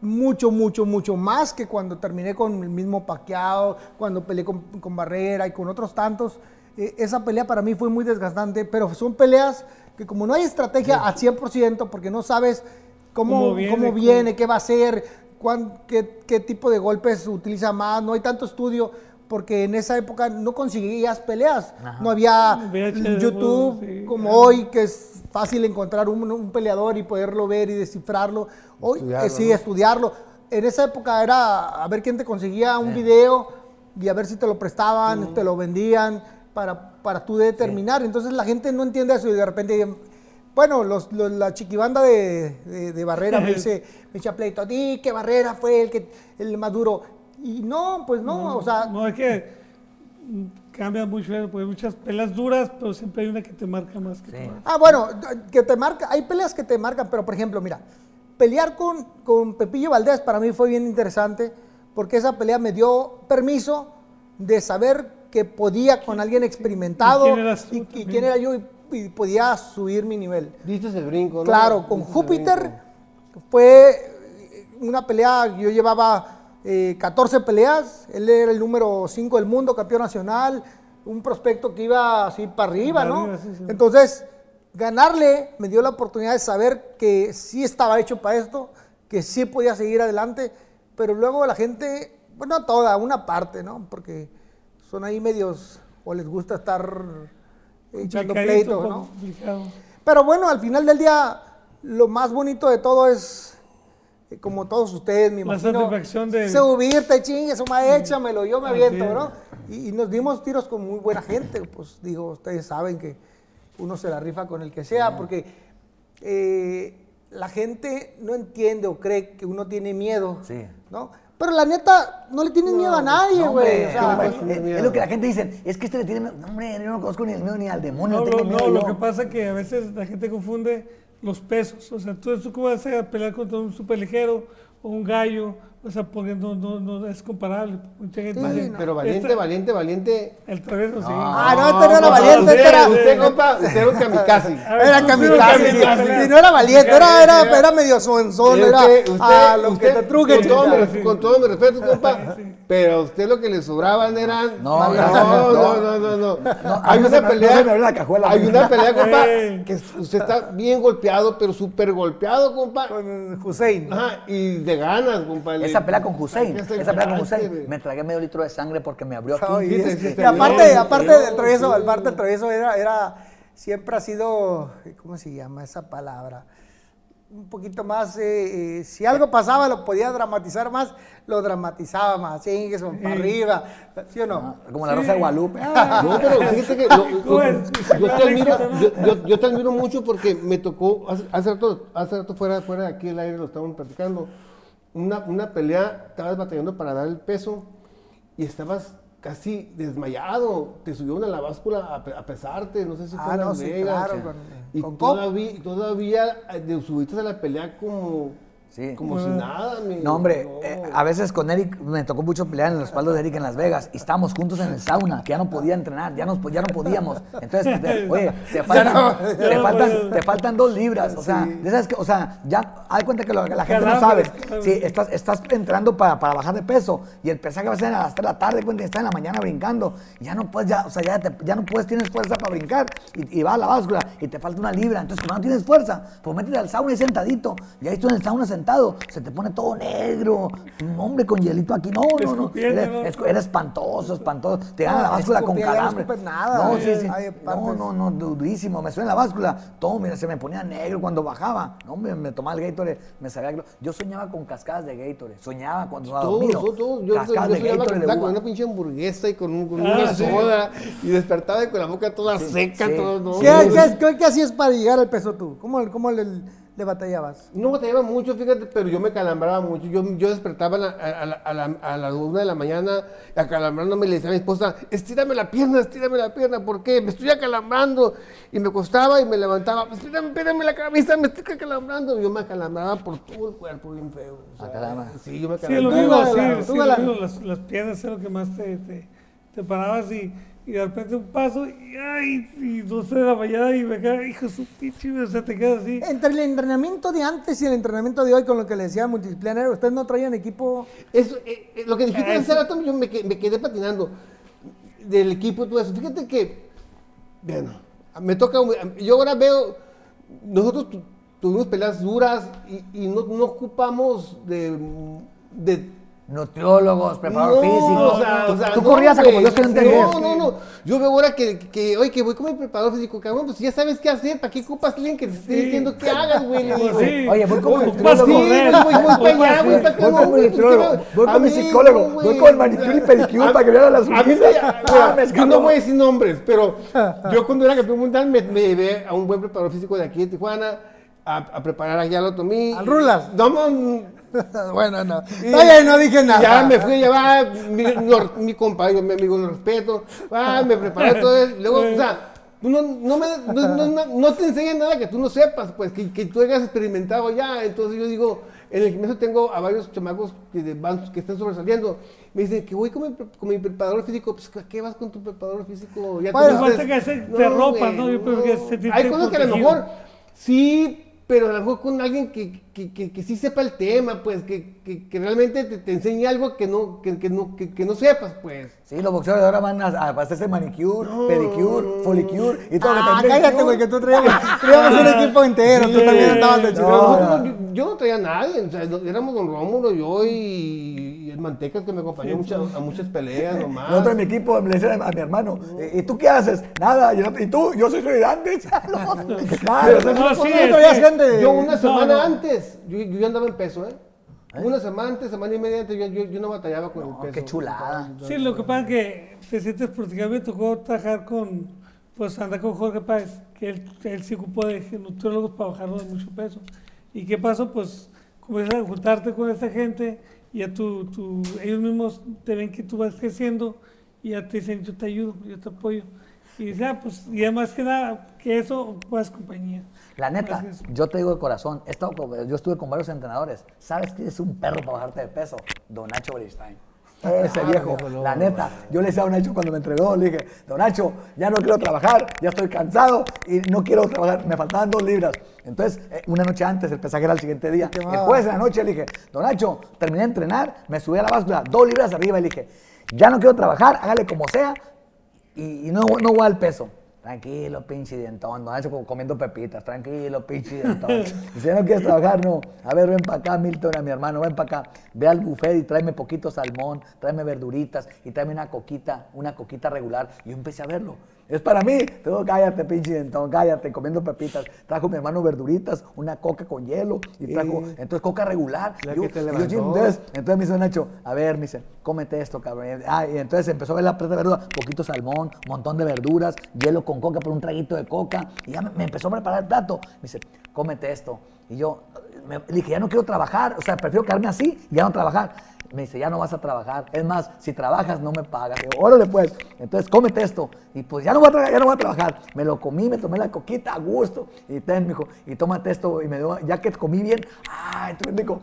mucho, mucho, mucho más que cuando terminé con el mismo Paqueado, cuando peleé con, con Barrera y con otros tantos. Eh, esa pelea para mí fue muy desgastante, pero son peleas que como no hay estrategia al 100%, porque no sabes cómo, Cómo cómo viene, cómo- qué va a cuán- qué, qué tipo de golpes utiliza más, no hay tanto estudio. Porque en esa época no conseguías peleas, Ajá. no había VHS, YouTube sí, como claro. hoy, que es fácil encontrar un, un peleador y poderlo ver y descifrarlo. Hoy, Estudiarlo, eh, sí, ¿no? estudiarlo. En esa época era a ver quién te conseguía un video y a ver si te lo prestaban, te lo vendían para, para tú determinar. Entonces la gente no entiende eso y de repente, bueno, los, los- la chiquibanda de, de- de Barrera me dice, me echa pleito, di que Barrera fue el, que, el más duro. Y no, pues no, o sea, No, es que cambia mucho, porque hay muchas peleas duras, pero siempre hay una que te marca más que Sí. Ah, bueno, que te marca, hay peleas que te marcan, pero por ejemplo, mira, pelear con, con Pepillo Valdés para mí fue bien interesante, porque esa pelea me dio permiso de saber que podía con alguien experimentado ¿Y quién eras tú y, quién era yo y, y podía subir mi nivel. Diste el brinco, ¿no? Claro, con Júpiter fue una pelea, yo llevaba eh, 14 peleas, él era el número 5 del mundo, campeón nacional, un prospecto que iba así para arriba, Para ¿no? arriba, sí, sí. Entonces, ganarle me dio la oportunidad de saber que sí estaba hecho para esto, que sí podía seguir adelante, pero luego la gente, bueno, toda, una parte, ¿no? Porque son ahí medios, o les gusta estar echando pleitos, ¿no? complicado. Pero bueno, al final del día, lo más bonito de todo es, como todos ustedes, me La imagino, satisfacción de- subirte, chingue, su échamelo, yo me aviento. ¿no? Y, y nos dimos tiros con muy buena gente, pues digo, ustedes saben que uno se la rifa con el que sea, porque eh, la gente no entiende o cree que uno tiene miedo, Sí. ¿no? Pero la neta, no le tienen miedo a nadie, No, güey. o sea, es, lo que la gente dice. Es que este le tiene miedo. No, hombre, yo no conozco ni el miedo ni al demonio. No, tengo lo, miedo no, lo que pasa es que a veces la gente confunde los pesos. O sea, tú, tú cómo vas a pelear contra un super ligero, o un gallo, o sea, porque no, no, no es comparable. Mucha gente Sí, dice, no. Pero valiente, Esta- valiente, valiente. El travieso, sí. Ah, no, este no era no, valiente, usted, este era, usted, compa, usted era un kamikaze. Era kamikaze. sí, no era valiente, era, era, Era- medio sonzón, era usted- a lo que te truque, con todo, mi, con todo mi respeto, compa, pero a usted lo que le sobraban eran... No, no, no, no, no. Hay una pelea, hay una pelea, compa, que usted está bien golpeado, pero súper golpeado, compa. Con Hussein. Ajá, y de ganas, compa. Esa pelea con Hussein, esa pelea con Hussein, me tragué medio litro de sangre porque me abrió aquí. Sí, sí, sí, y aparte, sí, aparte sí, del travieso, sí. aparte del travieso era, era, siempre ha sido, ¿cómo se llama esa palabra? Un poquito más, eh, eh, si algo pasaba lo podía dramatizar más, lo dramatizaba más, sí, que son para arriba, ¿sí o no? Ah, Como la Rosa de Guadalupe. Ah, yo, te admiro, yo, te admiro mucho porque me tocó, hace, hace rato, hace rato fuera, fuera de aquí el aire lo estábamos platicando, una, una pelea, estabas batallando para dar el peso y estabas casi desmayado, te subieron a la báscula a, pe- a pesarte, no sé si fue Ah, en no, Las sí, Vegas, claro, o sea, con- y con todavía, todavía eh, de- subiste a la pelea como, Sí. como si nada. mi- No, hombre, no. eh, a veces con Eric me tocó mucho pelear en los espaldas de Eric en Las Vegas y estábamos juntos en el sauna, que ya no podía entrenar, ya, nos, ya no podíamos. Entonces, te- oye, te faltan, te, no faltan, te faltan dos libras, o sea, de esas que, o sea, ya haz cuenta que lo- la gente no sabe. Sí, estás, estás entrenando para, para bajar de peso y el pesaje va a ser a las 3 de la tarde, cuenta que está en la mañana brincando, y ya no puedes, ya, o sea, ya, te- ya no puedes, tienes fuerza para brincar y, y va a la báscula y te falta una libra, entonces como no tienes fuerza, pues métete al sauna y sentadito, ya estoy en el sauna sentado, se te pone todo negro, un hombre con hielito aquí, no, no, no, Escupiendo, era, es- espantoso, espantoso, te gana la báscula con calambre. no, sí, sí. no, no, no, durísimo, me suena la báscula, todo, mira, se me ponía negro cuando bajaba, no, me, me tomaba el Gatorade, me sabía, yo soñaba con cascadas de Gatorade, soñaba cuando estaba Todos, dormido, todos. Yo, cascadas yo de Gatorade con una pinche hamburguesa y con, un- con Ah, una sí. soda y despertaba y con la boca toda seca, sí. todo, ¿no? ¿Qué, qué, qué- qué hacías para llegar al peso tú? ¿Cómo, cómo le, le batallabas? No batallaba mucho, fíjate, pero yo me calambraba mucho. Yo, yo despertaba a la, a, la, a, la, a la una de la mañana acalambrándome y le decía a mi esposa, estírame la pierna, estírame la pierna, ¿por qué? Me estoy acalambrando. Y me acostaba y me levantaba, estírame, espérame la cabeza, me estoy acalambrando. Y yo me acalambraba por todo el cuerpo bien feo. o sea, caramba. sí, yo me Sí, lo acalambraba. mismo, sí, sí, lo Galán. mismo, las, las piernas es lo que más te, te, te parabas y, y de repente un paso y, ay, y no sé, la mañana y me quedaba, hijo de su pinche, o sea, te quedas así. Entre el entrenamiento de antes y el entrenamiento de hoy, con lo que le decía multidisciplinario, ¿ustedes no traían equipo? Eso, eh, eh, lo que dijiste hace rato, yo me, que- me quedé patinando del equipo y todo eso. Fíjate que, bueno, me toca, yo ahora veo, nosotros tu- tuvimos peleas duras y, y no, no ocupamos de, de Nutriólogos, preparador no, físico. o sea, tú o sea, tú no, corrías a güey. como Dios te lo entendía. No, no, no. Yo veo ahora que, que, oye, que voy con mi preparador físico, cabrón, pues ya sabes qué hacer, ¿para qué ocupas alguien que te esté Sí. diciendo qué hagas, güey? Digo. sí. Oye, voy con mi nutriólogo. Sí, voy, para allá, voy para. Voy con mi nutriólogo, quiero- voy con mi psicólogo, voy güey. con el manicure y pedicure para que vea las a mí uñas. me- Ah, Yo no voy a decir nombres, pero yo cuando era campeón mundial me, llevé a un buen preparador físico de aquí de Tijuana a, preparar allá lo tomé. ¿Al Rulas? No, no, bueno, no. y- Oye, no dije nada. Ya me fui a llevar, mi, lo- mi compañero, mi amigo, lo respeto. Ah, me preparé todo eso. Luego, o sea, tú no, no, me, no, no- no- no te enseñan nada que tú no sepas, pues, que, que tú hayas experimentado ya. Entonces yo digo, en el gimnasio tengo a varios chamacos que, de- van- que están sobresaliendo. Me dicen que voy con mi, con mi preparador físico. Pues, ¿a ¿qué vas con tu preparador físico? Ya Bueno, falta que se- te ropas, ¿no? Yo creo que no. sentirte Hay cosas que a lo mejor sí, pero a lo mejor con alguien que, que, que, que sí sepa el tema, pues, que, que, que realmente te, te enseñe algo que no, que, que no, que, que no sepas, pues. Sí, los boxeadores ahora van a, a hacerse manicure, pedicure, folicure y todo Ah, lo que te cállate, güey, que tú traíamos, traíamos un equipo entero, tú también andabas de No. Nosotros- yo, yo no traía a nadie, o sea, no- éramos don Rómulo, yo y, Mantecas que me acompañó a muchas, a muchas peleas nomás. Nosotros en mi equipo le decían a mi hermano, ¿y tú qué haces? Nada, yo no- ¿y tú? Yo soy ayudante. No, No, ¿Por sí, no que- gente? Yo una No, semana no. antes, yo, yo ya andaba en peso, ¿eh? Una semana antes, semana y media antes, yo, yo, yo no batallaba con el peso. qué chulada. Sí, lo que pasa es que te sientes protegido. Me tocó trabajar con, pues andar con Jorge Páez, que él, él se ocupó de nutriólogos para bajarlo de mucho peso. ¿Y qué pasó? Pues comienzas a juntarte con esta gente ya tú, tú- ellos mismos te ven que tú vas creciendo y ya te dicen, yo te ayudo, yo te apoyo. Y ya, pues, y además que nada, que eso, pues, compañía. La neta, yo te digo de corazón, he estado yo estuve con varios entrenadores. ¿Sabes quién es un perro para bajarte de peso? Don Nacho Beristain. Ese viejo, la neta. Yo le decía a Don Nacho cuando me entregó, le dije, Don Nacho, ya no quiero trabajar, ya estoy cansado y no quiero trabajar. Me faltaban dos libras. Entonces, eh, una noche antes, el pesaje era el siguiente día. El jueves de la noche le dije, Don Nacho, terminé de entrenar, me subí a la báscula, dos libras arriba y le dije, ya no quiero trabajar, hágale como sea y, y no, no voy al peso. Tranquilo, pinche dientón. Nacho como comiendo pepitas. Tranquilo, pinche dientón. Si no quieres trabajar, no. A ver, ven para acá, Milton, a mi hermano, ven para acá. Ve al buffet y tráeme poquito salmón, tráeme verduritas y tráeme una coquita, una coquita regular. Y yo empecé a verlo. Es para mí. Tengo, cállate, pinche dientón, cállate, comiendo pepitas. Trajo mi hermano verduritas, una coca con hielo y trajo, entonces coca regular. La Yo- que te yo, entonces, entonces me dice Nacho, a ver, me dice, cómete esto, cabrón. Ah, y entonces empezó a ver la plata de verdura, poquito salmón, montón de verduras, hielo con coca, por un traguito de coca. Y ya me, me empezó a preparar el plato. Me dice, cómete esto. Y yo me, dije, ya no quiero trabajar, o sea, prefiero quedarme así y ya no trabajar. Me dice, ya no vas a trabajar. Es más, si trabajas, no me pagas. Digo, órale pues. Entonces, cómete esto. Y pues ya no voy a, tra- ya no voy a trabajar. Me lo comí, me tomé la coquita a gusto. Y ten, mijo, y tómate esto. Y me dio, ya que comí bien, ay, tú rico.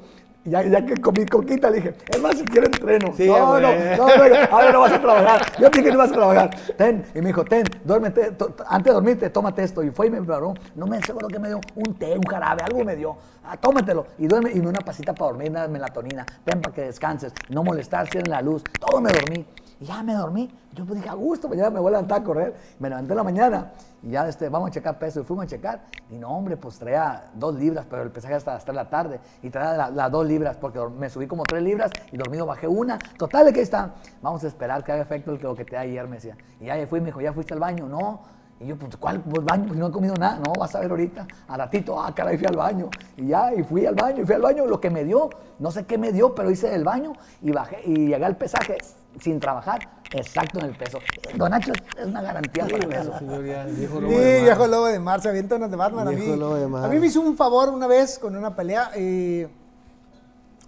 Ya, ya que comí coquita, le dije, es más, si quiero entreno. Sí, no, no, no, no, ahora no vas a trabajar. Yo dije que no vas a trabajar. Ten, y me dijo, ten, duérmete, antes de dormirte, tómate esto. Y fue y me preparó, no me seguro que me dio un té, un jarabe, algo me dio. Ah, tómatelo. Y duerme, y me una pasita para dormir, una melatonina. Ten para que descanses, no molestar, cierren la luz. Todo me dormí. Y ya me dormí. Yo pues dije, a gusto, mañana me voy a levantar a correr. Me levanté en la mañana y ya este, vamos a checar peso. Y fuimos a checar. Y no, hombre, pues traía dos libras, pero el pesaje hasta hasta la tarde. Y traía la- las dos libras, porque me subí como tres libras y dormido bajé una. Total, ahí está. Vamos a esperar que haga efecto lo que te da ayer, me decía. Y ya fui, me dijo, ¿ya fuiste al baño? No. Y yo, pues, ¿cuál pues, baño? Pues no he comido nada. No, vas a ver ahorita. A ratito, ah, caray, fui al baño. Y ya, y fui al baño, y fui al baño. Lo que me dio, no sé qué me dio, pero hice el baño y bajé, y llegué al pesaje sin trabajar, exacto en el peso. Don Nacho es- una garantía para el peso. Señor, ya, viejo lobo Sí, de mar. viejo lobo de mar, se avienta unas de Batman a Viejo mí. lobo de mar. A mí me hizo un favor una vez con una pelea eh,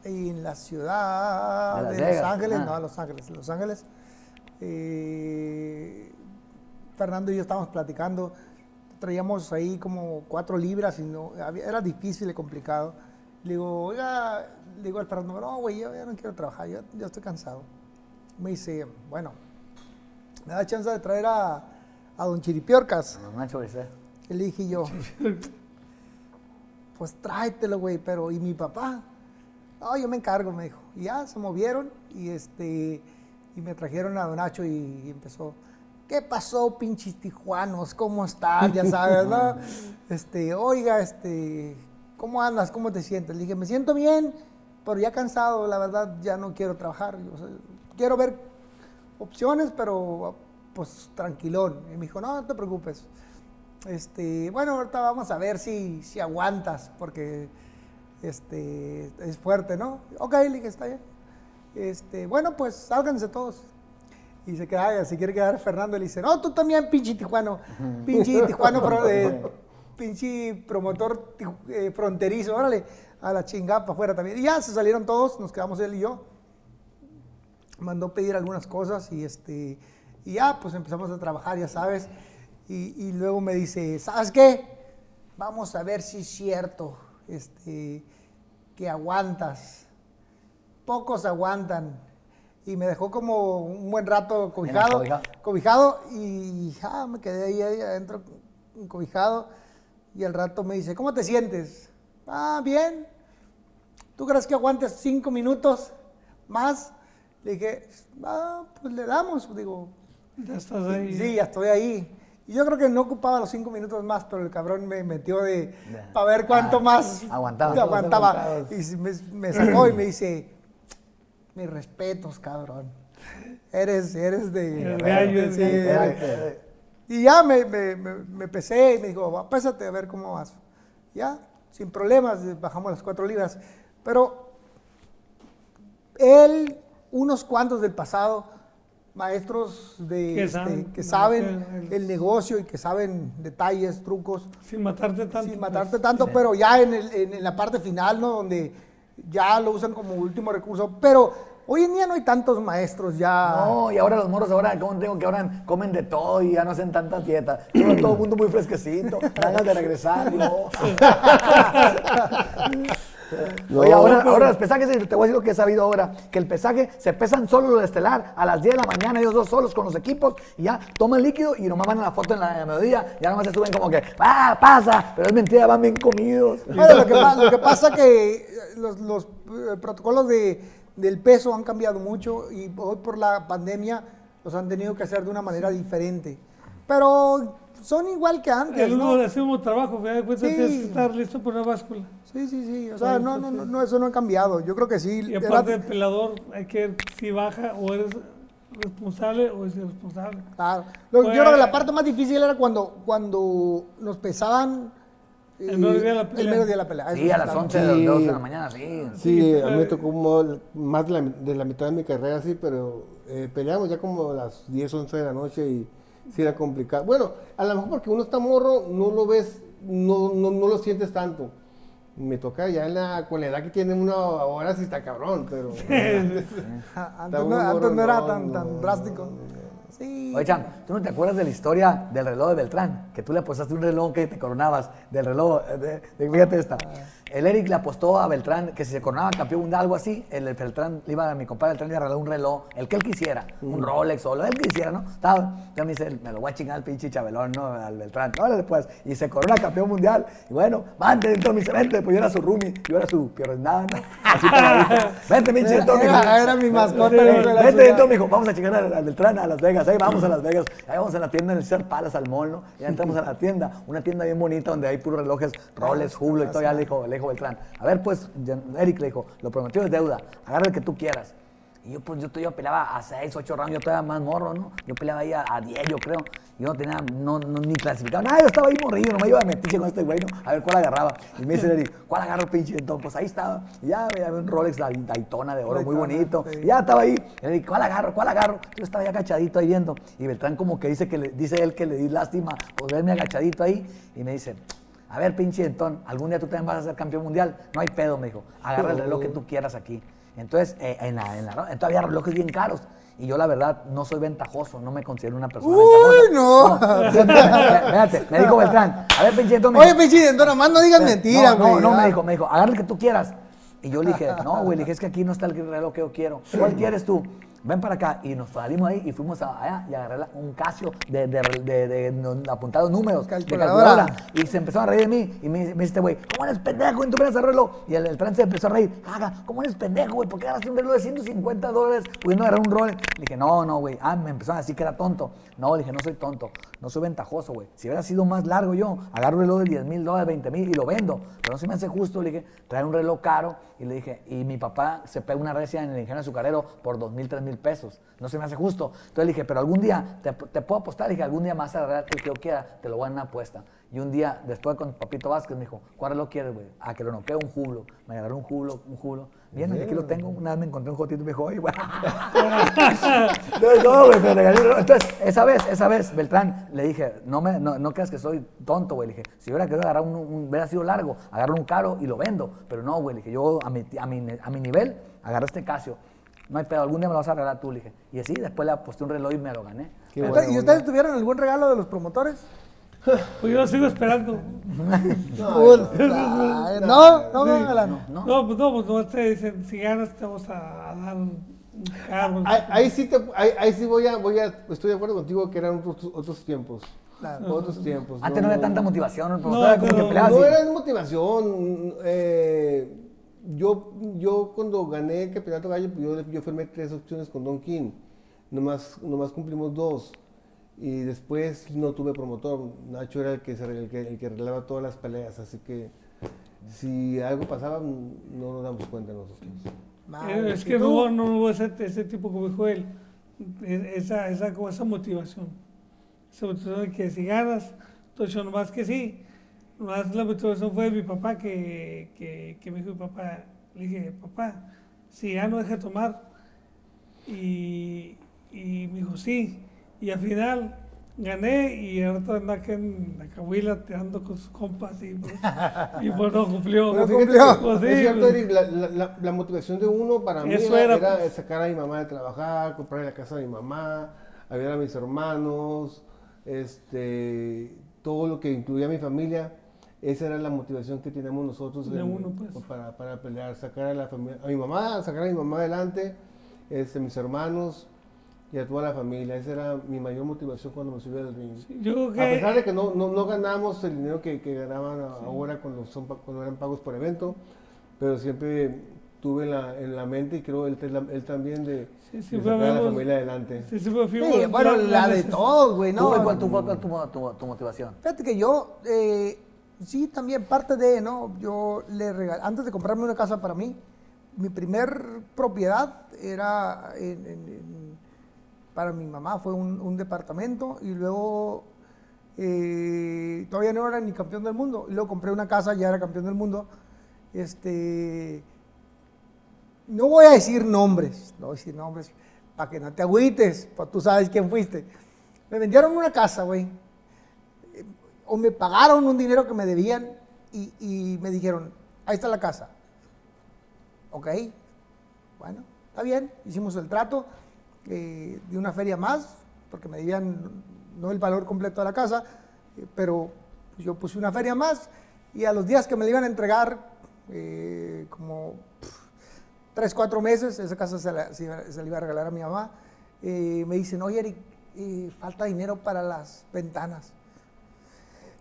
en la ciudad De Los Ángeles, ah. no, Los Ángeles, Los Ángeles. Eh, Fernando y yo estábamos platicando, traíamos ahí como cuatro libras y no, era difícil y complicado. Le digo, oiga, le digo al Fernando, no, güey, yo ya no quiero trabajar, yo, yo estoy cansado. Me dice, bueno, me da chance de traer a, a don Chiripiorcas. Don Nacho dice, Y le dije yo, pues tráetelo, güey, pero ¿y mi papá? No, yo me encargo, me dijo. Y ya se movieron y este y me trajeron a Don Nacho y, y empezó. ¿Qué pasó, pinches tijuanos? ¿Cómo estás? Ya sabes, ¿no? Este, oiga, este, ¿cómo andas? ¿Cómo te sientes? Le dije, me siento bien, pero ya cansado, la verdad, ya no quiero trabajar. Quiero ver opciones, pero pues tranquilón. Y me dijo, no, no te preocupes. Este, bueno, ahorita vamos a ver si, si aguantas, porque este, es fuerte, ¿no? Ok, le dije, está bien. Este, bueno, pues sálganse todos. Y se queda, se quiere quedar Fernando le dice, no, tú también, pinche tijuano, pinche tijuano, pro- eh, pinche promotor eh, fronterizo, órale, a la chingada para afuera también. Y ya se salieron todos, nos quedamos él y yo mandó pedir algunas cosas y este y ya pues empezamos a trabajar ya sabes. Y, y luego me dice sabes qué vamos a ver si es cierto este que aguantas. Pocos aguantan y me dejó como un buen rato cobijado cobijado. y ya me quedé ahí, ahí adentro cobijado. Y al rato me dice cómo te sientes ah bien ¿Tú crees que aguantes cinco minutos más? Le dije, ah, pues le damos. Digo, Ya estás ahí. sí, ya estoy ahí. Y yo creo que no ocupaba los cinco minutos más, pero el cabrón me metió de, para ver cuánto Ah, más aguantaba. aguantaba. Y me, me sacó y me dice, mis respetos, cabrón. Eres, eres de... Gallo, sí, eres y ya me, me, me, me pesé y me dijo, "Va, pésate a ver cómo vas. Ya, sin problemas, bajamos las cuatro libras. Pero él, unos cuantos del pasado, maestros de, Que este, saben, que el- el negocio y que saben detalles, trucos, Sin matarte tanto. sin pues. matarte tanto, pero ya en, el- en- en la parte final, ¿no? Donde ya lo usan como último recurso. Pero Hoy en día no hay tantos maestros ya. No, y ahora los morros ahora, ¿cómo tengo que ahora comen de todo y ya no hacen tanta dieta? Todo, todo el mundo muy fresquecito, ganas de regresar, no. Oye, ahora, ahora los pesajes, te voy a decir lo que he sabido ahora, que el pesaje se pesan solo los de estelar a las 10 de la mañana, ellos dos solos con los equipos, y ya toman líquido y nomás mandan la foto en la mediodía, ya nomás se suben como que, ah, pasa, pero es mentira, van bien comidos. Bueno, lo, que, lo que pasa que eh, los, los, eh, protocolos de, del peso han cambiado mucho y hoy por la pandemia los han tenido que hacer de una manera diferente. Pero son igual que antes, El uno ¿no? le hace un trabajo, de cuentas Sí. tienes que estar listo por una báscula. Sí, sí, sí. O sea, no, no, no, no, eso no ha cambiado. Yo creo que sí. Y era- aparte del pelador, hay que ver si baja o eres responsable o es irresponsable. Claro. Lo- Pues- yo creo que la parte más difícil era cuando, cuando nos pesaban El mero día de la el pelea. mero día de la pelea. Eso Sí, a las estaba- 11 de las 12 de la mañana, sí. Sí, a mí me tocó como más de la, de la mitad de mi carrera, sí, pero eh, peleamos ya como a las 10, 11 de la noche y sí era complicado. Bueno, a lo mejor porque uno está morro, no lo ves, no, no, no lo sientes tanto. Me toca ya en la, con la edad que tiene uno ahora sí está cabrón, pero... Ah, Antes, no, antes era tan, tan drástico. Sí. Oye, Chan, ¿tú no te acuerdas de la historia del reloj de Beltrán? Que tú le apostaste un reloj que te coronabas del reloj. eh, de- de- fíjate esta. El Eric le apostó a Beltrán que si se coronaba campeón mundial, algo así, el Beltrán le iba a mi compadre Beltrán le iba a regalar un reloj, el que él quisiera, un Rolex o lo que él quisiera, ¿no? Estaba, ya me dice, me lo voy a chingar al pinche Chabelón, ¿no? Al Beltrán. Órale, pues. Y se corona campeón mundial. Y bueno, mande dentro de mis eventos, pues yo era su roomie, yo era su piornada, ¿no? Así paradito. Vente, dentro, mijo. era- era mi mascota, de Vente dentro, mijo. Vamos a chingar al, Beltrán, a Las Vegas. Ahí vamos a Las Vegas. Ahí vamos a la tienda en el Cedar Palace, al mall, ¿no? Ya entramos a la tienda. Una tienda bien bonita donde hay puros relojes, Rolex, Hublot y todo. Ya le dijo, le dijo Beltrán. A ver, pues, Eric le dijo, lo prometido es deuda. Agarra el que tú quieras. Y yo, pues, yo, yo peleaba a 6, 8 rounds. Yo todavía más morro, ¿no? Yo peleaba ahí a, a 10, yo creo. Yo no tenía, no, no, ni clasificado. Nada, yo estaba ahí morrillo. No me iba a meter con este güey, ¿no? A ver cuál agarraba. Y me dice Eric, ¿cuál agarro, pinche? Entonces, pues ahí estaba. Y ya me había un Rolex Day- Daytona de oro muy bonito. Y ya estaba ahí. Y le dije, ¿cuál agarro? ¿Cuál agarro? Yo estaba ya agachadito ahí viendo. Y Beltrán como que dice que le, dice él que le di lástima por verme agachadito ahí. Y me dice, a ver, pinche Entón, algún día tú también vas a ser campeón mundial. No hay pedo, me dijo. Agarra el reloj que tú quieras aquí. Entonces, eh, en la, en la, entonces había relojes bien caros. Y yo, la verdad, no soy ventajoso, no me considero una persona Uy, ventajosa. no. Espérate, me dijo Beltrán, a ver, pinche Entón, me Oye, pinche Dentón, nomás no digas mentiras, no, no, güey. no, me dijo, me dijo, agarra el que tú quieras. Y yo le dije, no, güey, le dije, es que aquí no está el reloj que yo quiero. ¿Cuál quieres tú? Ven para acá. Y nos salimos ahí y fuimos a- allá y agarré un Casio de, de, de, de- de apuntados números, de Calculadora. Y se empezó a reír de mí. Y me, me dice este güey, ¿cómo eres pendejo? güey? tú ese reloj. Y el, el trance empezó a reír. Haga, ¿cómo eres pendejo, güey? ¿Por qué agarraste un reloj de 150 dólares pudiendo agarrar un Rolex? Le dije, no, no, güey. Ah, me empezaron a decir que era tonto. No, le dije, no soy tonto. No soy ventajoso, güey. Si hubiera sido más largo yo, agarro un reloj de 10 mil dólares, 20 mil y lo vendo. Pero no se me hace justo. Le dije, trae un reloj caro. Y le dije, y mi papá se pega una recia en el ingenio azucarero por 2 mil, 3 mil pesos. No se me hace justo. Entonces le dije, pero algún día te, puedo apostar. Le dije, algún día más a que yo quiera, te lo voy a dar una apuesta. Y un día, después con Papito Vázquez, me dijo, ¿cuál reloj quieres, güey? A que lo noquee un jublo. Me agarró un jublo, un jublo. Bien, aquí lo tengo. Una vez me encontré un jotito y me dijo, oye, güey. no, güey, pero regalé. Entonces, esa vez, esa vez, Beltrán, le dije, no, me, no, no creas que soy tonto, güey. Le dije, si hubiera querido agarrar un, un- hubiera sido largo, agarro un caro y lo vendo. Pero no, güey, le dije, yo a mi, a mi, a mi nivel, agarré este Casio. No hay pedo, algún día me lo vas a regalar tú, le dije. Y así, después le aposté un reloj y me lo gané. Qué ¿Usted- buena ¿Y ustedes tuvieron algún regalo de los promotores? Pues yo lo sigo esperando. Ay, no, no, no, Alan. ¿No? No, pues no, pues no te dicen, si ganas te vamos a, dar un, carro. Ahí, ahí sí, te, ahí, ahí sí voy a, voy a, estoy de acuerdo contigo que eran otros, otros tiempos. Claro. Otros tiempos. Antes no, había tanta motivación, el No, era como pero que peleaba No era motivación. eh, yo, yo cuando gané el campeonato gallo, pues yo, yo firmé tres opciones con Don King. Nomás, nomás cumplimos dos. Y después no tuve promotor. Nacho era el que, se, el que, el que arreglaba todas las peleas. Así que si algo pasaba, no nos damos cuenta nosotros. Madre, Eh, es ¿y que tú? no hubo, no hubo ese, ese tipo como dijo él, e- esa, esa, como esa motivación. Esa motivación de que si ganas, entonces nomás que sí. Nomás la motivación fue de mi papá que, que, que me dijo mi papá, le dije, papá, si ya no deja de tomar. Y, y me dijo, sí. Y al final gané y ahora anda aquí en la Cahuila tirando con sus compas y pues, y pues no cumplió. Fíjate cumplió. Pues sí, es cierto, pues. Eric, la, la- la- la motivación de uno para mí era, era, era pues. sacar a mi mamá de trabajar, comprar la casa de mi mamá, ayudar a mis hermanos, este, todo lo que incluía a mi familia. Esa era la motivación que teníamos nosotros De en- uno, pues. para, para pelear, sacar a la familia, a mi mamá, sacar a mi mamá adelante, este, mis hermanos y a toda la familia. Esa era mi mayor motivación cuando me subí al ring. Yo creo que A pesar de que no, no, no ganamos el dinero que, que ganaban a- ahora cuando, son, cuando eran pagos por evento, pero siempre tuve en la, en la mente y creo él, él también de, Sí, de siempre sacar a la familia adelante. sí, Sí, bueno, la de todos, güey, ¿Tú, ¿no? cuál, tú, cuál- cuál tu, tu- tu- tu motivación? Fíjate que yo, eh, sí, también parte de, ¿no? Yo le regalé, antes de comprarme una casa para mí, mi primer propiedad era en- en- en- para mi mamá, fue un, un departamento y luego eh, todavía no era ni campeón del mundo. Y luego compré una casa, ya era campeón del mundo. Este, no voy a decir nombres, no voy a decir nombres, para que no te agüites, pues tú sabes quién fuiste. Me vendieron una casa, güey o me pagaron un dinero que me debían y, y me dijeron, ahí está la casa. Ok, bueno, está bien, hicimos el trato eh, de una feria más, porque me debían no el valor completo de la casa, eh, pero yo puse una feria más y a los días que me la iban a entregar, eh, como pf, tres, cuatro meses, esa casa se la, se iba- a regalar a mi mamá, me dicen, oye Eric, falta dinero para las ventanas.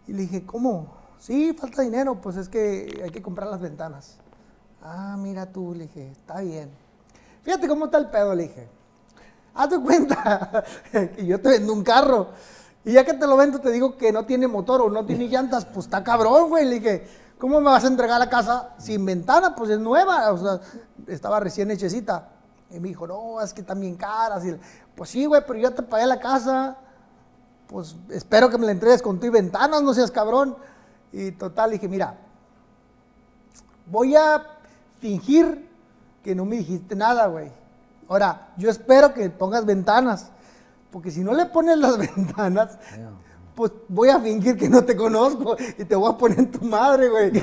Y le dije, ¿cómo? Sí, falta dinero, pues es que hay que comprar las ventanas. Ah, mira tú, le dije, está bien. Fíjate cómo está el pedo, le dije. Haz de cuenta que yo te vendo un carro. Y ya que te lo vendo, te digo que no tiene motor o no tiene llantas, pues está cabrón, güey. Le dije, ¿cómo me vas a entregar la casa sin ventana? Pues es nueva, o sea, estaba recién hechecita. Y me dijo, no, es que están bien caras. Pues sí, güey, pero yo te pagué la casa pues espero que me la entregues con tu y ventanas, no seas cabrón. Y total, dije, mira, voy a fingir que no me dijiste nada, güey. Ahora, yo espero que pongas ventanas, porque si no le pones las ventanas, pues voy a fingir que no te conozco y te voy a poner en tu madre, güey.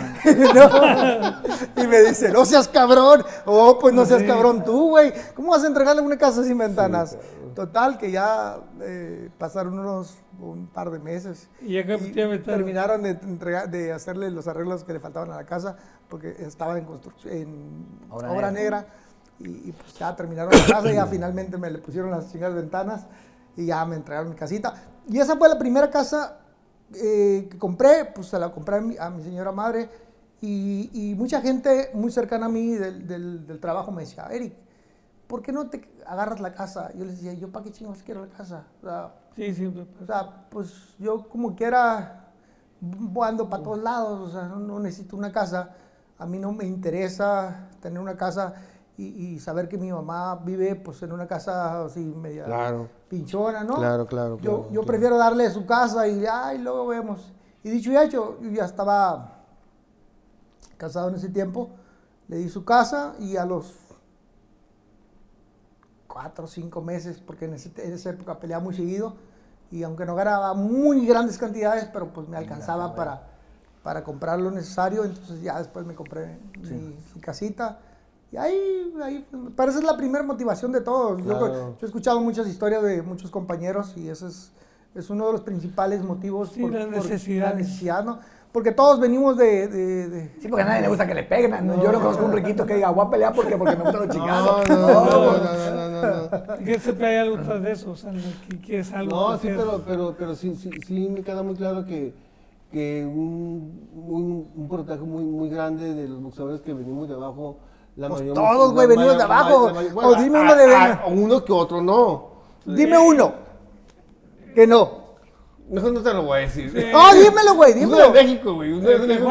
No. Y me dice, no seas cabrón. Oh, pues no seas cabrón tú, güey. ¿Cómo vas a entregarle una casa sin ventanas? Total, que ya eh, pasaron unos un par de meses. Y ya que Y terminaron de, entregar- de hacerle los arreglos que le faltaban a la casa porque estaba en construcción, en Obra obra, negra. negra. Y, y, pues ya terminaron la casa ya finalmente me le pusieron las chingadas ventanas y ya me entregaron mi casita. Y esa fue la primera casa eh, que compré, pues se la compré a mi, a mi señora madre y, y mucha gente muy cercana a mí del, del- del trabajo me decía, Eric, ¿por qué no te agarras la casa? Yo les decía, ¿yo para qué chingos quiero la casa? O sea, Sí, siempre o sea, pues yo como quiera ando para todos lados, o sea, no, no necesito una casa. A mí no me interesa tener una casa y, y saber que mi mamá vive pues en una casa así media Claro. pinchona, ¿no? Claro, claro, Yo, claro, yo claro. prefiero darle su casa y ay, luego vemos. Y dicho y hecho, yo ya estaba casado en ese tiempo, le di su casa y a los cuatro o cinco meses, porque en, ese- en esa época peleaba muy seguido y aunque no ganaba muy grandes cantidades, pero pues me alcanzaba para, para comprar lo necesario, entonces ya después me compré mi, mi casita. Y ahí, ahí, esa es la primera motivación de todos. Yo- Claro. yo he escuchado muchas historias de muchos compañeros y ese es, es uno de los principales motivos. Sí, la necesidad. la necesidad, ¿no? Porque todos venimos de... de- de- Sí, porque a nadie le gusta que le peguen. ¿no? Yo no conozco un riquito que diga, voy a pelear porque, porque me gustan los No, chingados. no, no, no, no, no, no, no. Que siempre hay algo tras de eso, o sea, que, es algo. No, sí, pero, pero, pero sí, sí, sí me queda muy claro que, que un, un, un porcentaje muy, muy grande de los boxeadores que venimos de abajo, la Pues mayor- todos, güey, venimos de abajo. O dime a- uno de a- uno que otro no. Dime uno. Que no. Mejor no te lo voy a decir. No, dímelo, güey, Uno de dímelo. México, güey. Uno de México.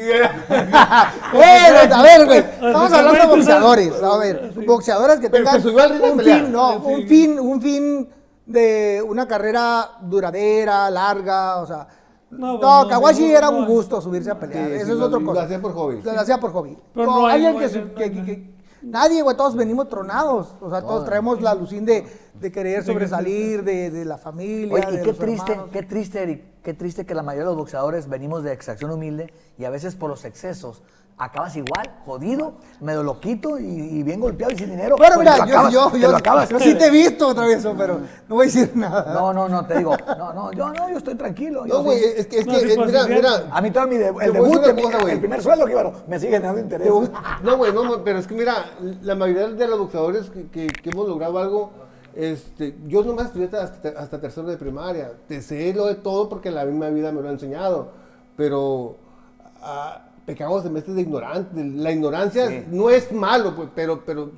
Bueno, a ver, güey. Estamos hablando de boxeadores. A ver, Sí. boxeadores que tengan a un fin, no, Sí. un fin, un fin de una carrera duradera, larga, o sea. No, No, no, Kawashi no, era un gusto subirse a pelear. Sí, Eso sí, es lo- otra lo cosa. hacía por hobby. Lo hacía por hobby. Pero No, no hay- alguien que, hay- que- que- Nadie, güey, todos venimos tronados. O sea, todos Todos. traemos la alucín de, de querer sobresalir, de, de la familia. Oye, y de qué los triste, hermanos. qué triste, Eric, qué triste que la mayoría de los boxeadores venimos de extracción humilde y a veces por los excesos acabas igual, jodido, medio loquito y, y bien golpeado y sin dinero. Bueno, Pues mira, yo, acabas, yo, yo, lo acabas. yo sí te he visto otra vez, pero no voy a decir nada. No, no, no, te digo, no, no, yo no, yo estoy tranquilo. No, güey, es que, es No, que, eh, pues, mira, mira, A mí todo mi de- el debut, decir el, cosa, primer sueldo, que bueno, me sigue dando interés. No, güey, no, pero es que mira, la mayoría de los boxeadores que, que- que hemos logrado algo, este, yo nomás estudié hasta, hasta tercero de primaria. Te sé lo de todo porque la misma vida me lo ha enseñado. Pero ah, pecamos de meses de ignorante. La ignorancia Sí. no es malo, pues, pero, pero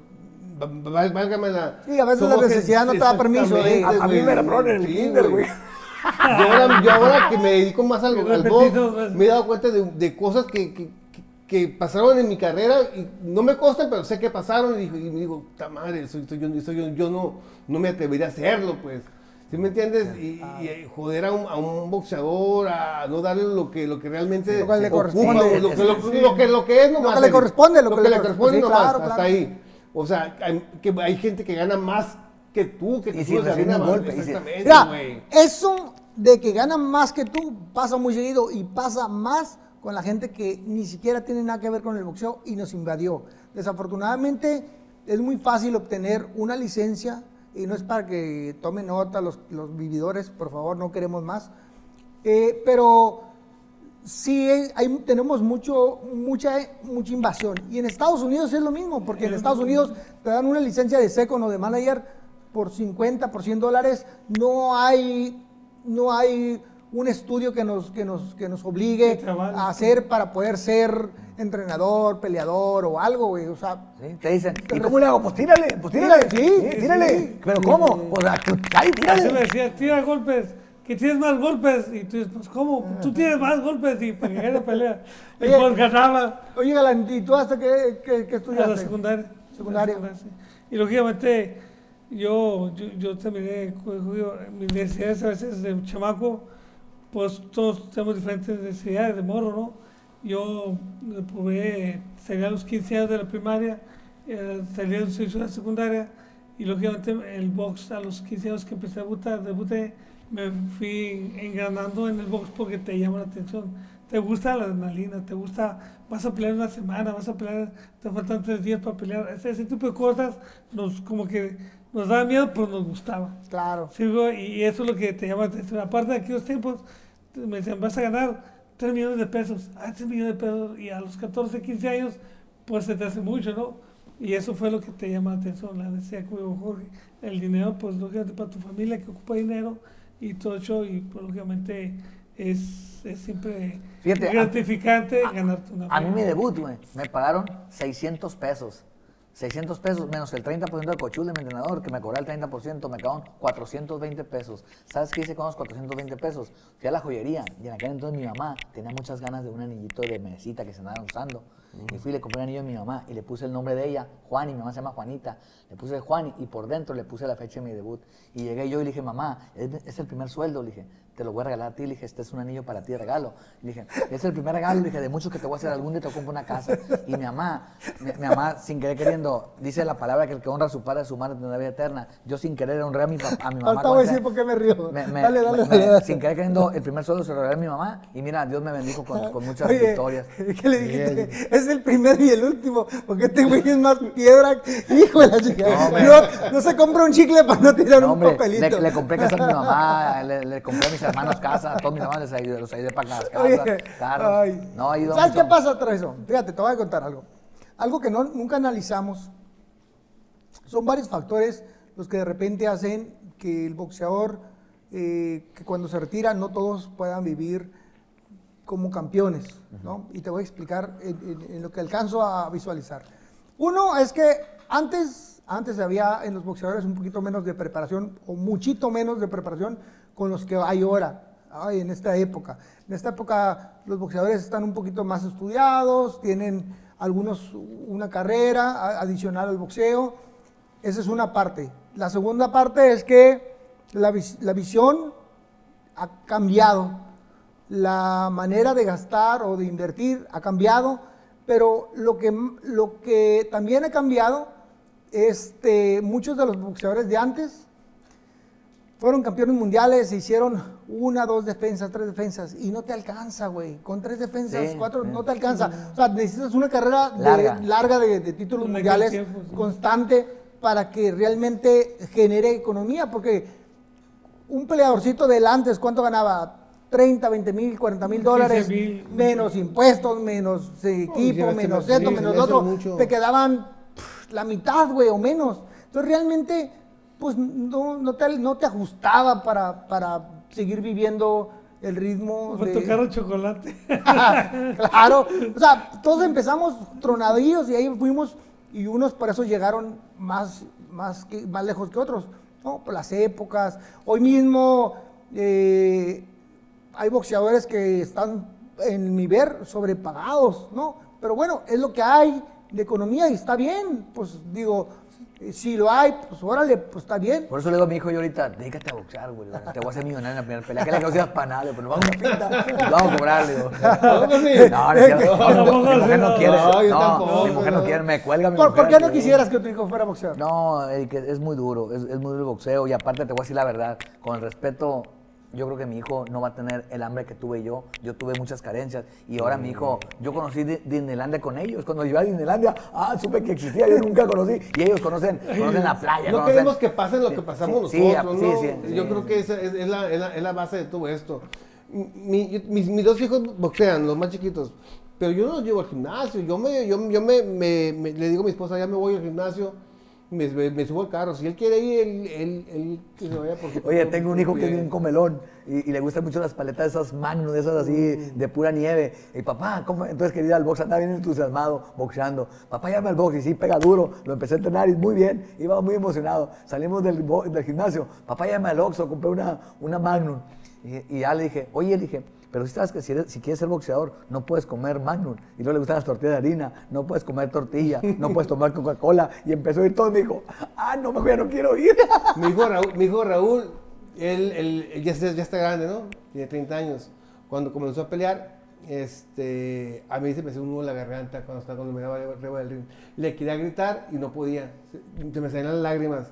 válgame la. Sí, a veces la necesidad no te da permiso exactamente, A- a mí me la ponen en el kinder, güey. Yo ahora, yo ahora que me dedico más al, al box, me he dado cuenta de, de cosas que, que- pasaron en mi carrera y no me costan, pero sé que pasaron y, digo- y me digo, ta madre, soy, soy yo, soy yo, yo no, no me atrevería a hacerlo, pues. ¿Sí me entiendes? Y, y joder a un, a un boxeador, a no darle lo que, lo que realmente Lo que le ocupa, corresponde. lo, que, lo, que, lo que es nomás. Lo que le corresponde, lo lo que que le corresponde nomás, claro, hasta claro. ahí. O sea, hay, que hay gente que gana más que tú, que te un golpe, y sin- Exactamente, Mira, güey. eso de que ganan más que tú pasa muy seguido y pasa más con la gente que ni siquiera tiene nada que ver con el boxeo y nos invadió. Desafortunadamente es muy fácil obtener una licencia y no es para que tomen nota los, los vividores, por favor, no queremos más. Eh, pero sí hay- hay- tenemos mucho, mucha, mucha invasión. Y en Estados Unidos es lo mismo, porque en Estados Unidos te dan una licencia de second o de manager por 50, por 100 dólares. No hay, no hay un estudio que nos, que nos, que nos obligue a hacer para poder ser entrenador, peleador o algo, güey. O sea, ¿Sí? Te dicen, ¿y cómo le hago? Pues tírale, pues tírale. Sí, tírale. sí. ¿Pero cómo? Pues a- ahí, Así me tírale. decía, tira golpes, que tienes más golpes. Y tú dices, pues ¿cómo? Tú tienes más golpes y para gane la pelea. Y Oye, pues ganaba oye, Galán, ¿y tú hasta qué, qué, qué a estudiaste? la secundaria. Secundaria. A la sí. Y lógicamente yo, yo, yo terminé yo- mis necesidades a veces de chamaco, pues todos tenemos diferentes necesidades de morro, ¿no? Yo eh, probé, salí a los 15 años de la primaria, eh, salí a los 18 de la secundaria y lógicamente el box a los 15 años que empecé a debutar, debuté, me fui engranando en el box porque te llama la atención. Te gusta la adrenalina, te gusta, vas a pelear una semana, vas a pelear, te faltan tres días para pelear. Ese, ese tipo de cosas nos como que nos daba miedo, pero nos gustaba. Claro. Sí, y eso es lo que te llama la atención. Aparte de aquellos tiempos, me decían, vas a ganar 3 millones de pesos. Ah, 3 millones de pesos. Y a los 14, 15 años, pues se te hace mucho, ¿no? Y eso fue lo que te llama la atención. La decía dijo Jorge, el dinero, pues lógicamente para tu familia que ocupa dinero y todo eso, y pues lógicamente es, es siempre Fíjate, a- gratificante ganarte una A mí mi debut, güey, me pagaron 600 pesos. 600 pesos menos el 30% del cochul de mi entrenador, que me cobraba el 30%, me quedaron 420 pesos. ¿Sabes qué hice con los 420 pesos? Fui a la joyería y en aquel entonces mi mamá tenía muchas ganas de un anillito de mesita que se andaban usando. Y fui y le compré un anillo a mi mamá y le puse el nombre de ella, Juan, y mi mamá se llama Juanita. Le puse Juan y por dentro le puse la fecha de mi debut. Y llegué yo y le dije, mamá, es, es el primer sueldo, le dije, te lo voy a regalar a ti, le dije, este es un anillo para ti regalo. Le dije, es el primer regalo, le dije, de muchos que te voy a hacer algún día te compro una casa. Y mi mamá, mi, mi mamá, sin querer queriendo, dice la palabra que el que honra a su padre, a su madre, tendrá vida eterna. Yo sin querer honré a mi, a mi mamá. Ahorita voy a decir por qué me río. me- me- dale, dale, me- dale. Sin querer queriendo, el primer sueldo se lo regalé a mi mamá. Y mira, Dios me bendijo con, con muchas Oye, victorias. ¿Qué le dijiste? Es el primero y el último, porque este güey es más piedra. Hijo de la chica. No, hombre. No, no se compra un chicle para no tirar No, un hombre, papelito. le, le compré casa a mi mamá, le, le compré a mis hermanos casa, a todos mis hermanos les los ayudé para las casas, Oye, carros. ay. No, ¿Sabes mucho. qué pasa tras eso? Fíjate, te voy a contar algo. Algo que no, nunca analizamos. Son varios factores los que de repente hacen que el boxeador, eh, que cuando se retira, no todos puedan vivir como campeones, ¿no? Y te voy a explicar en, en- en lo que alcanzo a visualizar. Uno es que antes, antes había en los boxeadores un poquito menos de preparación o muchito menos de preparación con los que hay ahora, ay, en esta época. En esta época los boxeadores están un poquito más estudiados, tienen algunos una carrera adicional al boxeo. Esa es una parte. La segunda parte es que la visión ha cambiado, la manera de gastar o de invertir ha cambiado, pero lo que, lo que también ha cambiado, este, muchos de los boxeadores de antes fueron campeones mundiales, se hicieron una, dos defensas, tres defensas, y no te alcanza, güey. Con tres defensas, Sí, cuatro, sí. no te alcanza. O sea, necesitas una carrera de- Larga. larga de, de títulos mundiales, tiempo, sí. constante, para que realmente genere economía, porque un peleadorcito del antes, ¿cuánto ganaba? 30, 20 mil, 40 mil 15 dólares, menos impuestos, menos eh, equipo, menos esto, sí, menos lo otro. mucho. Te quedaban pff, la mitad, güey, o menos. Entonces realmente, pues no, no, te, no te ajustaba para, para seguir viviendo el ritmo. Fue de- tu carro chocolate. claro, o sea, todos empezamos tronadillos y ahí fuimos y unos por eso llegaron más, más, que, más lejos que otros, ¿no? Por las épocas. Hoy mismo eh, hay boxeadores que están, en mi ver, sobrepagados, ¿no? Pero bueno, es lo que hay de economía y está bien, pues digo, si lo hay, pues órale, pues está bien. Por eso le digo a mi hijo yo ahorita, dedícate a boxear, güey. Te voy a hacer millonario en la primera pelea. Que la causa panal, pero nos vamos a pinta vamos a cobrar, digo. No, no. No, No, mi mujer no no. quiere. No, No, mi mujer no no. quiere, me cuelga mi ¿Por, mujer. por qué no quisieras que tu hijo fuera boxeador? No, es es muy duro, es, es muy duro el boxeo y aparte te voy a decir la verdad, con el respeto, yo creo que mi hijo no va a tener el hambre que tuve yo, yo tuve muchas carencias y ahora mi hijo, yo conocí Di- Disneylandia con ellos, cuando llegué a Disneylandia, ah, supe que existía, yo nunca conocí y ellos conocen, conocen la playa. No conocen- queremos que pase lo que pasamos sí, nosotros, sí, ¿no? sí, sí, Yo creo que esa es, es la, es la- es la base de todo esto. Mi- yo- mis, mis dos hijos boxean, los más chiquitos, pero yo no los llevo al gimnasio. Yo me, yo, yo me, me- me- le digo a mi esposa, ya me voy al gimnasio, me, subo al carro. Si él quiere ir, él, él, él que se vaya porque... Oye, tengo un hijo que es bien comelón y, y le gustan mucho las paletas de esas Magnum, de esas así de pura nieve. Y papá, ¿cómo? entonces quería ir al box, andaba bien entusiasmado, boxeando. Papá, llame al box y sí, pega duro. Lo empecé a entrenar y muy bien, iba muy emocionado. Salimos del, del gimnasio, papá, llame al Oxxo, compré una, una Magnum. Y, y ya le dije, oye, le dije, pero si sabes que si, eres- si quieres ser boxeador, no puedes comer Magnum. Y luego le gustan las tortillas de harina, no puedes comer tortilla, no puedes tomar Coca-Cola. Y empezó a ir todo y me dijo, ah, no, mejor ya no quiero ir. Mi hijo Raúl, él, él- él ya, está, grande, ¿no? Tiene 30 años. Cuando comenzó a pelear, este, a mí se me hacía un nudo en la garganta cuando, estaba, cuando me daba arriba del ring. Le quería gritar y no podía. Se me salían las lágrimas.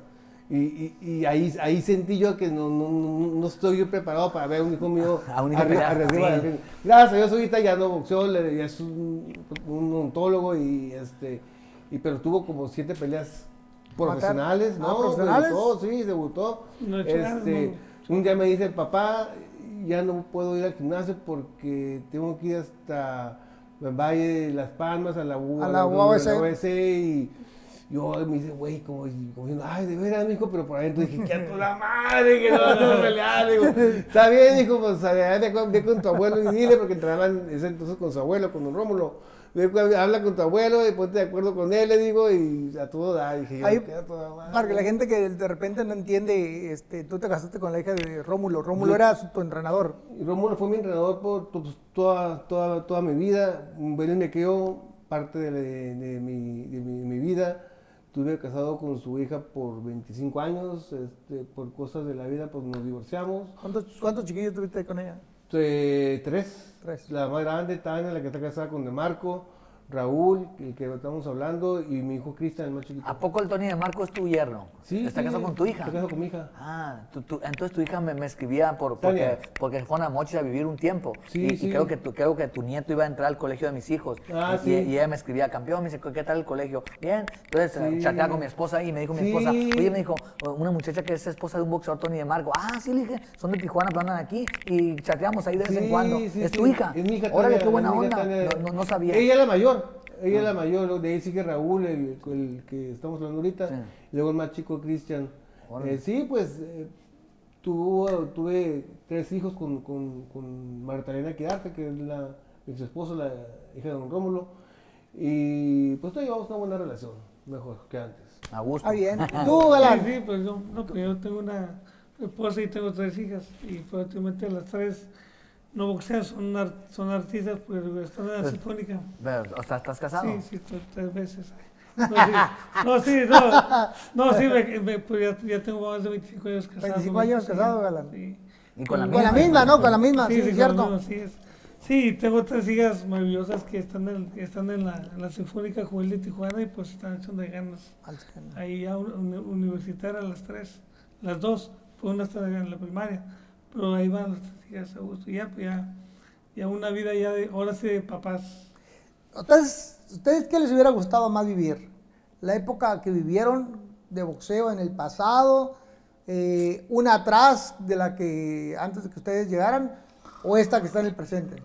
Y, y- y ahí, ahí sentí yo que no, no, no, no estoy yo preparado para ver a un hijo mío A un hijo arriba, arriba sí. Gracias a Dios ahorita ya no boxeó, le- ya es un, un ontólogo y este y pero tuvo como siete peleas profesionales, Ah, ¿no? ¿profesionales? Debutó, sí, debutó. No, este, un día me dice, papá, ya no puedo ir al gimnasio porque tengo que ir hasta el Valle de Las Palmas, a la, U- A la UABC. la UABC, y yo me dice, güey, como, como diciendo, ay, de veras, mijo, pero por adentro dije, que a toda madre, que no vas a pelear, digo, está bien, hijo, pues ve con, ve con tu abuelo y dile, porque entrenaban ese entonces con su abuelo, con don Rómulo, ve con- habla con tu abuelo y ponte de acuerdo con él, le digo, y a todo da, dije, yo, Ahí, toda madre. para que la gente que de repente no entiende, este, tú te casaste con la hija de Rómulo. Rómulo era su- tu entrenador. Rómulo fue mi entrenador por pues, toda, toda, toda mi vida. Él me crió parte de, de- de mi, de mi- mi vida. Estuve casado con su hija por 25 años. este, por cosas de la vida, pues nos divorciamos. ¿Cuántos, cuántos chiquillos tuviste con ella? Eh, tres. Tres. La más grande, Tania, la que está casada con De Marco. Raúl, el que estamos hablando, y mi hijo Cristian, el más chiquito. ¿A poco el Tony de Marco es tu yerno? Sí, ¿Está sí, casado con tu hija? Está casado con mi hija. Ah, tú- tú- entonces tu hija me, me escribía por, porque, porque fueron a Mochis a vivir un tiempo. Sí, y, creo, que tu, creo que tu nieto iba a entrar al colegio de mis hijos. Ah, y, sí. y ella me escribía, campeón, me dice, ¿qué tal el colegio? Bien. Entonces eh, Sí. chateaba con mi esposa y me dijo mi Sí. esposa, oye, me dijo, una muchacha que es esposa de un boxeador, Tony de Marco. Ah, sí, le dije, son de Tijuana, pero andan aquí. Y chateamos ahí de vez en cuando. sí, ¿Es tu hija? Es mi hija. Órale, qué buena onda. No, no, no sabía. Ella es la mayor. Ella es la mayor. De ahí sigue Raúl, el, el que estamos hablando ahorita. Sí. Y luego el más chico, Cristian. Eh, sí, pues eh, tuvo, tuve tres hijos con, con, con Marta Elena Quidarte, que es la, ex esposa, la hija de don Rómulo. Y pues todavía llevamos una buena relación, mejor que antes. A gusto. Está bien. ¿Tú, Galán? Sí, sí, pues yo, no, pues yo tengo una esposa y tengo tres hijas y prácticamente las tres no boxean, son, ar- son artistas, pues están en la Pues, sinfónica. Pero, o sea, ¿estás casado? Sí, sí, tres veces. No, sí, no, sí, no, no, sí, me, me- pues ya, ya tengo más de 25 años casado. 25 con- años sí, casado, Galán. Sí, Y con la Con la misma, ¿no? Con la misma, sí, sí, es sí, cierto. misma, sí es. Sí, tengo tres hijas maravillosas que están en, que están en, la, en la Sinfónica Juvenil de Tijuana y pues están echando de ganas. Ahí ya un- universitarias las tres, las dos, pues una está en la primaria, pero ahí van las tres hijas a gusto. Ya, pues ya, ya una vida ya de, ahora sí de papás. Entonces, ¿ustedes qué les hubiera gustado más vivir? ¿La época que vivieron de boxeo en el pasado? eh, ¿Una atrás de la que antes de que ustedes llegaran? ¿O esta que está en el presente?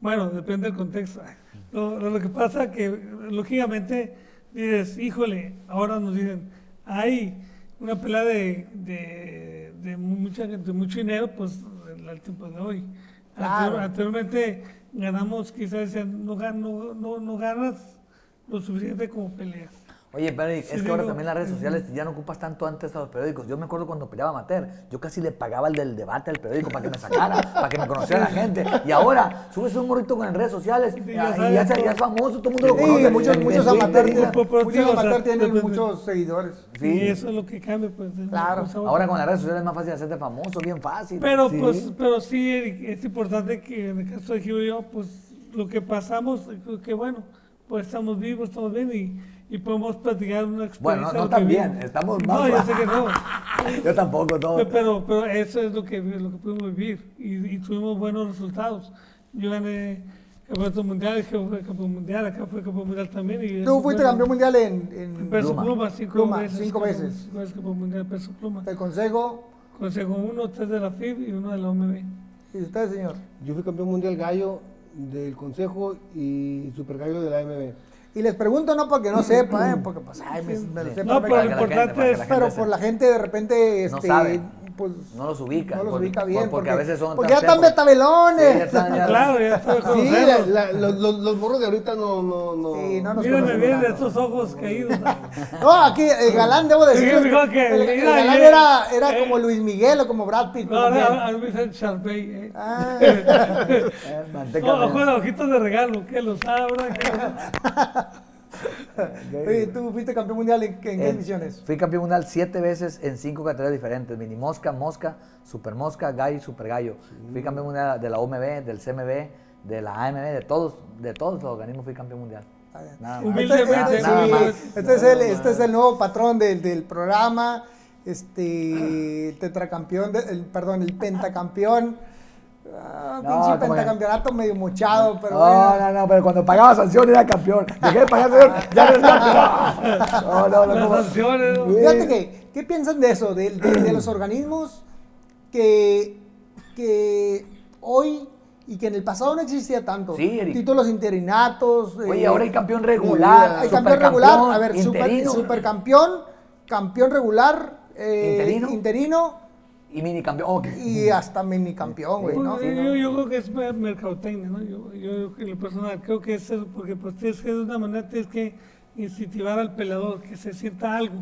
Bueno, depende del contexto. Lo, lo- lo que pasa que, lógicamente, dices, híjole, ahora nos dicen, hay una pelea de, de, de mucha gente, mucho dinero, pues el tiempo de hoy. Claro. Anterior- Anteriormente ganamos, quizás no, no, no, no ganas lo suficiente como peleas. Oye, pero es Sí, que ahora también las redes sociales ya no ocupas tanto antes a los periódicos. Yo me acuerdo cuando peleaba amateur, yo casi le pagaba el del debate al periódico para que me sacara, para que me conociera la gente. Y ahora subes un morrito con en redes sociales y ya ya, es famoso, todo el mundo lo Sí, conoce. muchos, En- muchos en Twitter, amateurs, muchos sí, o sea, amateurs tienen muchos seguidores. Sí. Y eso es lo que cambia, pues. Claro. Ahora con las redes sociales es más fácil hacerte famoso, bien fácil. Pero Sí. pues, pero sí Eric, es importante que en el caso de Gio y yo, pues lo que pasamos, que bueno, pues estamos vivos, estamos bien y, y podemos platicar una experiencia. Bueno, no, no vivimos. estamos No, más- yo sé que no. Yo tampoco, todo. Pero, pero eso es lo que, lo que pudimos vivir y, y tuvimos buenos resultados. Yo gané campeonato mundial, fue campeón mundial, acá fue campeón mundial también. Y Tú fuiste bueno, campeón mundial en, en Peso Pluma. pluma, cinco Pluma, veces. cinco veces. cinco veces campeón mundial peso pluma. el consejo. Consejo uno, tres de la FIB y uno de la OMB. ¿Y usted, señor? Yo fui campeón mundial gallo del Consejo y super gallo de la AMB. Y les pregunto no porque no sepa, ¿eh? porque pues, ay, me, me lo sepa, No, pero lo importante es... pero por la gente de repente, No este, sabe. Pues, No los ubica. no los por- ubica bien. por- porque, a veces son. Porque ya están tepos. betabelones. Sí, ya están, ya- Claro, ya estoy Sí, la- la- los, los, los morros de ahorita no... no, no. Sí, no nos conocemos bien tanto. estos ojos caídos. No, aquí el galán, debo decir. Sí, que- el, galán era, era eh. como Luis Miguel o como Brad Pitt. No, como no, bien. a mí me dicen Sharpay, eh. Ah, Eh, manteca No, de- ojo de ojitos de regalo, que los abran. que oye, tú fuiste campeón mundial en, en qué ediciones? Fui campeón mundial siete veces en cinco categorías diferentes: mini mosca, mosca, super mosca, gallo y super gallo. Fui campeón mundial de la OMB, del CMB, de la AMB, de todos, de todos los organismos fui campeón mundial. Nada más. Humildemente, Nada- Este, más. este es el, este es el nuevo patrón del, del programa, este el tetracampeón, de- el, perdón, el pentacampeón. Ah, No, pinche como que- pentacampeonato medio mochado, pero No, bueno. no, no, pero cuando pagaba sanción era campeón. Dejé de pagar sanción, ya no es campeón. No, no, no. Las como- sanciones, ¿no? Fíjate que, ¿qué piensan de eso? De, de- de los organismos que, que hoy y que en el pasado no existía tanto. Sí, Eric. Títulos interinatos. Oye, eh, ahora hay campeón regular, hay campeón regular. A ver, super- supercampeón, campeón regular, eh, Interino. interino y mini campeón. Y hasta mini campeón, güey, ¿no? Yo, yo- yo creo que es mer- mercadotecnia, ¿no? Yo, yo en lo personal creo que es eso, porque pues tienes que de una manera tienes que incentivar al peleador, que se sienta algo,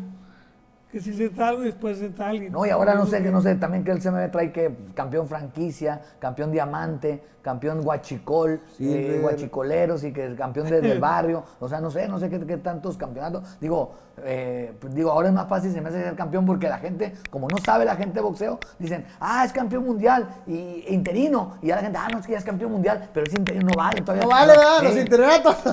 que se sienta algo y después se alguien. No, y ahora no sé, que no sé, también que el CMB trae que campeón franquicia, campeón diamante, campeón guachicol, eh, Silver. guachicoleros y que el campeón de- del barrio, o sea, no sé, no sé qué, qué tantos campeonatos. Digo, eh, pues, digo, ahora es más fácil se me hace ser campeón porque la gente, como no sabe la gente de boxeo, dicen, ah, es campeón mundial y e interino, y ya la gente, ah, no, es que ya es campeón mundial, pero ese interino no vale todavía. No vale, ¿verdad? Sí. Los interinatos.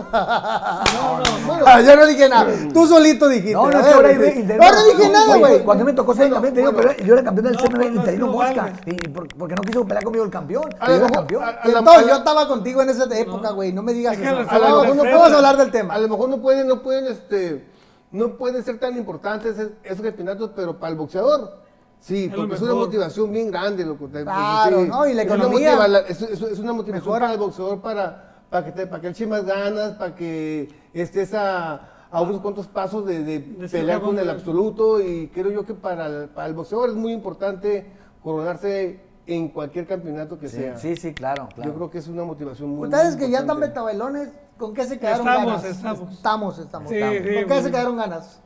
Ah, yo no dije nada. Tú solito dijiste. No, no, es que ahora hay interino. No, no nada, güey. Cuando me tocó ser campeón interino, pero yo era campeón del No, CMB pues, no, interino no mosca, y porque no quiso pelear conmigo el campeón, A yo lo era mejor- campeón. a- a la- Entonces, yo estaba contigo en esa época, güey. No me digas Es que eso. los- A lo mejor no podemos hablar del tema. A lo mejor no pueden, no pueden, este, no pueden ser tan importantes es- esos campeonatos, pero para el boxeador, sí, porque es una motivación bien grande, loco. te- Claro, sí. ¿no? Y la Es una economía. motiva- Es, es- es una motivación Mejora. para el boxeador para, para que te, para que eche más ganas, para que estés a, a unos cuantos pasos de, de ser pelear con el absoluto y creo yo que para el, para el boxeador es muy importante coronarse en cualquier campeonato que Sí, sea. sí, sí, claro, claro. Yo creo que es una motivación muy Ustedes muy que ya están importante. betabelones, ¿con qué se quedaron Estamos, ganas? estamos. Estamos, estamos. Sí, estamos. sí, ¿Con qué se muy- quedaron ganas?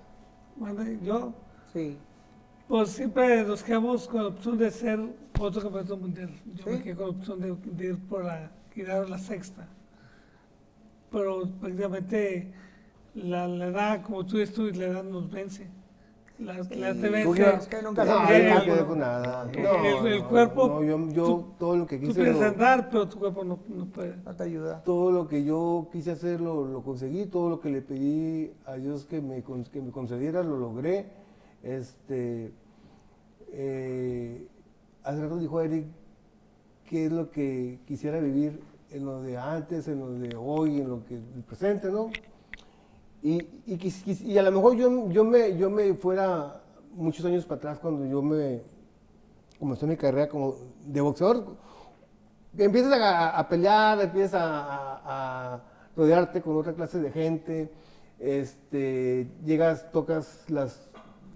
Mande, Yo, Sí. pues siempre nos quedamos con la opción de ser otro campeonato mundial. Yo ¿Sí? me quedé con la opción de, de ir por la, quedar la sexta. Pero prácticamente la, la edad, como tú dices tú, la edad nos vence. La, la Sí, TVC. es que nunca se No, no quedé ¿no? con nada. El- No, el no, cuerpo, no, yo, yo tú- todo lo que Tú quise. quieres lo- andar, pero tu cuerpo no, no puede. No te ayuda. todo lo que yo quise hacer lo, lo conseguí, todo lo que le pedí a Dios que me, que me concediera lo logré. Este, eh, hace rato dijo Eric qué es lo que quisiera vivir en lo de antes, en lo de hoy, en lo que el presente, ¿no? Y, y, y a lo mejor yo, yo, me, yo me fuera muchos años para atrás cuando yo me comencé mi carrera como de boxeador, empiezas a, pelear, empiezas a, rodearte con otra clase de gente, este, llegas, tocas las,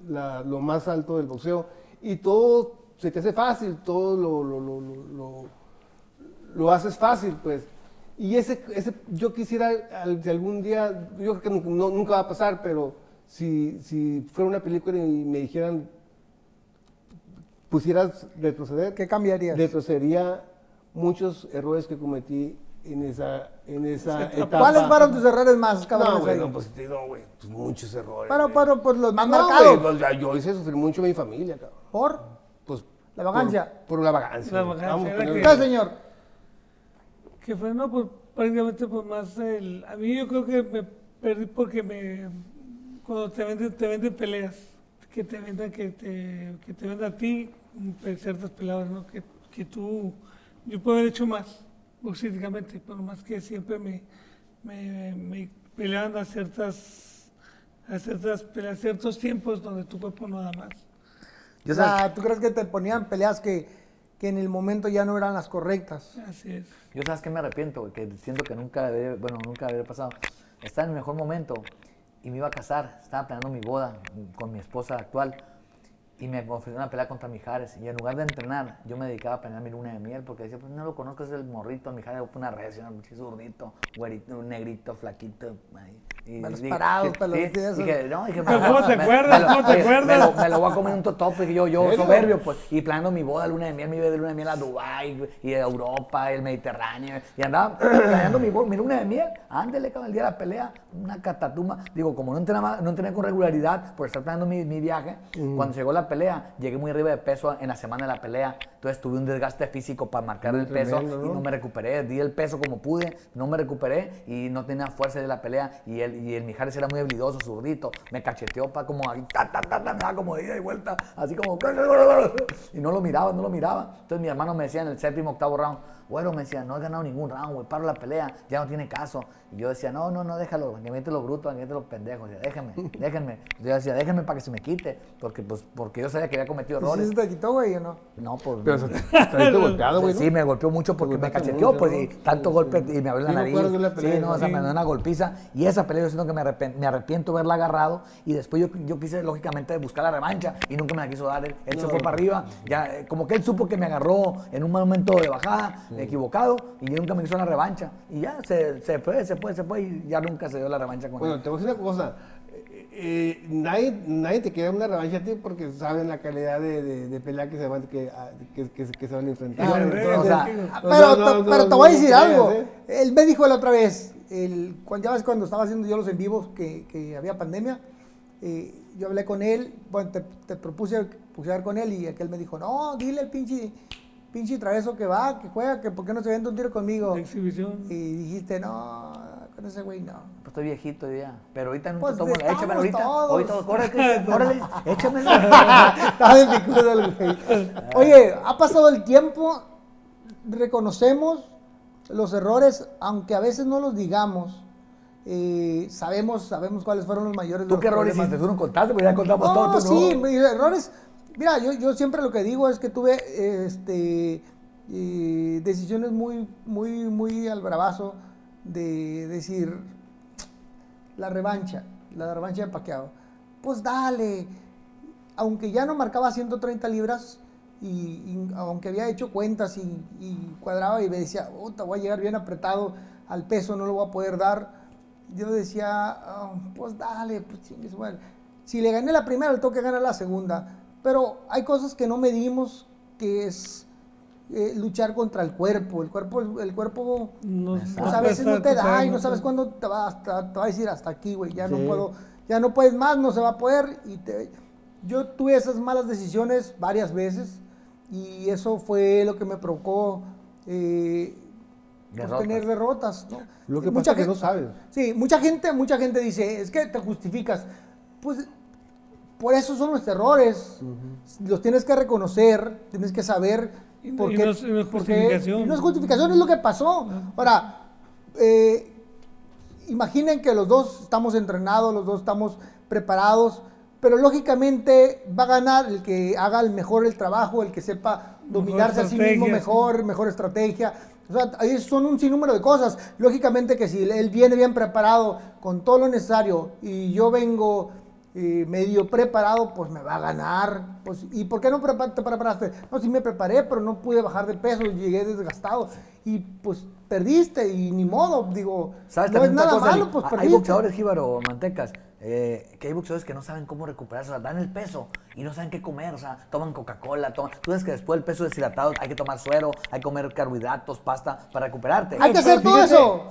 la- lo más alto del boxeo y todo se te hace fácil, todo lo, lo- lo- lo haces fácil, pues. Y ese, ese yo quisiera, si algún día, yo creo que no- nunca va a pasar, pero si, si fuera una película y me dijeran, pusieras retroceder, ¿Qué cambiarías? retrocedería muchos errores que cometí en esa, en esa etapa. ¿Cuáles fueron tus errores más, No, cabrones? güey, no, pues, no, güey, pues, muchos errores. pero, pero, pues los más No, marcados. güey, pues, yo hice sufrir mucho a mi familia, cabrón. ¿Por? Pues, La vagancia. Por, por la vagancia. La vagancia, Vamos a era ponerlo- que- ¿Qué, señor? Que fue, no, pues prácticamente pues más el... A mí yo creo que me perdí porque me... Cuando te venden, te venden peleas, que te vendan, que te, que te vendan a ti ciertas peleas, ¿no? Que, que tú... Yo puedo haber hecho más, boxísticamente, pero más que siempre me, me, me peleaban a ciertas... A ciertas peleas, ciertos tiempos donde tu cuerpo no da más. O sea, ¿tú crees que te ponían peleas que, que en el momento ya no eran las correctas? Así es. Yo sabes que me arrepiento, que siento que nunca debe, bueno, nunca había pasado. Estaba en el mejor momento y me iba a casar, estaba planeando mi boda con mi esposa actual y me ofreció una pelea contra Mijares y en lugar de entrenar, yo me dedicaba a planear mi luna de miel porque decía, pues no lo conozco, es el morrito, Mijares, una res, un zurdito, güerito, un negrito, flaquito. ahí. Y Pelos dije- parados, sí, dije, no, dije, ¿Cómo me- te me- acuerdas? me lo- ¿Cómo te acuerdas? Me lo, me lo voy a comer en un totope, yo, yo soberbio, pues, y planeando mi boda, luna de miel, mi vida de luna de miel a Dubái, y a Europa, el Mediterráneo, y andaba planeando mi, bo- mi luna de miel, ándele, cabrón, el día de la pelea, una catatuma, digo, como no entrenaba, no entrené con regularidad, por estar planeando mi, mi viaje, cuando llegó la pelea, llegué muy arriba de peso en la semana de la pelea, entonces tuve un desgaste físico para marcar Muy el peso, y ¿no? no me recuperé, di el peso como pude, no me recuperé, y no tenía fuerza de la pelea, y el, y el Mijares era muy habilidoso, zurdito, me cacheteó para como ahí, ta, ta, ta, ta, como de ida y vuelta, así como, y no lo miraba, no lo miraba. Entonces mi hermano me decía en el séptimo, octavo round, bueno, me decía, no he ganado ningún round, güey, paro la pelea, ya no tiene caso. Y yo decía, no, no, no, déjalo, que mete los brutos, que mete los pendejos, decía, déjenme, déjenme. Yo decía, déjenme para que se me quite, porque, pues, porque yo sabía que había cometido ¿Y si errores. se te quitó, güey, o no? No, pues... Pero se te golpeado, güey. Sí, me golpeó mucho porque me cacheteó, pues, y tanto Sí, golpe sí. y me abrió la Sí, nariz. sí, no, o sea, sí. me dio una golpiza. Y esa pelea yo siento que me arrepiento, me arrepiento haberla agarrado y después yo, yo quise, lógicamente, buscar la revancha y nunca me la quiso dar. Él, se fue para arriba, ya, eh, como que él supo que me agarró en un momento de bajada, equivocado, y yo nunca me quiso la revancha. Y ya, se, se fue, se fue, se fue y ya nunca se dio la revancha con Bueno, él. te voy a decir una cosa. Eh, eh, nadie, nadie te quiere dar una revancha a ti porque saben la calidad de, de, de pelea que se van, que, a- que, que, que se van a enfrentar. Ah, Entonces, o sea, Ah, no, Pero, no, te- no, pero te no, voy a decir creas, algo. ¿eh? Él me dijo la otra vez, el, cuando, ya ves cuando estaba haciendo yo los en vivos que, que había pandemia, eh, yo hablé con él, bueno, te, te propuse pusear con él y aquel me dijo, no, dile al pinche, pinche travieso que va, que juega, que por qué no se vende un tiro conmigo. La exhibición. Y dijiste, no, con ese güey no. Pues estoy viejito ya, pero ahorita no Pues te tomo, échamelo ahorita, todos. ahorita, Cristian, órale, échamelo. Estaba de picudo el güey. Oye, ha pasado el tiempo, reconocemos los errores, aunque a veces no los digamos. eh, sabemos, sabemos cuáles fueron los mayores. de ¿Tú los qué errores hiciste? Tú no contaste, porque ya contamos No, todo. tú sí, no. mis errores. Mira, yo, siempre lo que digo es que tuve este, decisiones muy, muy, muy al bravazo de decir la revancha, la revancha de Paquiao. Pues dale, aunque ya no marcaba 130 libras y, aunque había hecho cuentas y, cuadraba y me decía, puta, voy a llegar bien apretado al peso, no lo voy a poder dar. Yo decía, "Ah, pues dale, pues chingue su madre". Si le gané la primera, le tengo que ganar la segunda. Pero hay cosas que no medimos, que es eh, luchar contra el cuerpo. El cuerpo, el cuerpo No, pues a veces no te da y no sabes cuándo te va, hasta- te va a decir hasta aquí, güey, ya no Sí. puedo, ya no puedes más, no se va a poder. Y te, yo tuve esas malas decisiones varias veces y eso fue lo que me provocó eh, pues, Derrotas. tener derrotas. ¿no? Lo que Mucha pasa es que no sabes. Sí, mucha gente, mucha gente dice, es que te justificas. Pues por eso son los errores. Los tienes que reconocer, tienes que saber por y qué. no es- no justificación. no es justificación, es lo que pasó. Ahora, eh, imaginen que los dos estamos entrenados, los dos estamos preparados, pero lógicamente va a ganar el que haga el mejor el trabajo, el que sepa dominarse a sí mismo mejor, mejor estrategia. O sea, ahí son un sinnúmero de cosas. Lógicamente que si él viene bien preparado con todo lo necesario y yo vengo medio preparado, pues me va a ganar. Pues, ¿Y por qué no te preparaste? No, sí me preparé, pero no pude bajar de peso, llegué desgastado. Y pues perdiste y ni modo, digo, ¿Sabes no es nada cosa, malo, pues Hay perdiste. boxeadores, Jíbaro, Mantecas, eh, que hay boxeadores que no saben cómo recuperarse, o sea, dan el peso y no saben qué comer, o sea, toman Coca-Cola, toman... Tú sabes que después del peso deshidratado hay que tomar suero, hay que comer carbohidratos, pasta para recuperarte. Hay que hacer todo eso.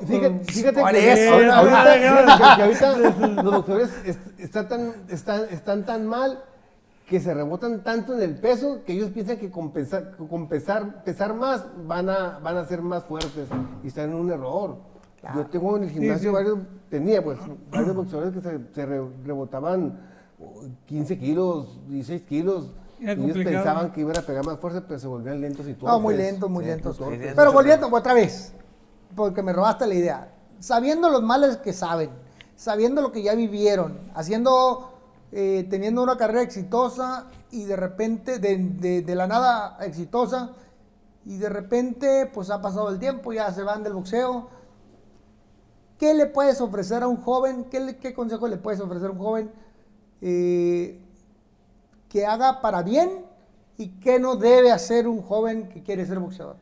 Fíjate, que, eso, ahorita, que los doctores est- están, tan, están, están tan mal que se rebotan tanto en el peso que ellos piensan que con pesar, con pesar, pesar más van a, van a ser más fuertes y están en un error. Yo tengo en el gimnasio sí. varios, tenía pues varios boxeadores que se, se re- rebotaban oh, 15 kilos, 16 kilos. Era y ellos complicado. pensaban que iban a pegar más fuerte, pero se volvían lentos y todo. No, muy lentos, muy lentos. sí, sí, es Pero volviendo otra vez, porque me robaste la idea. Sabiendo los males que saben, sabiendo lo que ya vivieron, haciendo, eh, teniendo una carrera exitosa y de repente, de, de- de la nada exitosa, y de repente, pues ha pasado el tiempo, ya se van del boxeo. ¿Qué le puedes ofrecer a un joven? ¿Qué, le- qué consejo le puedes ofrecer a un joven eh, que haga para bien y qué no debe hacer un joven que quiere ser boxeador?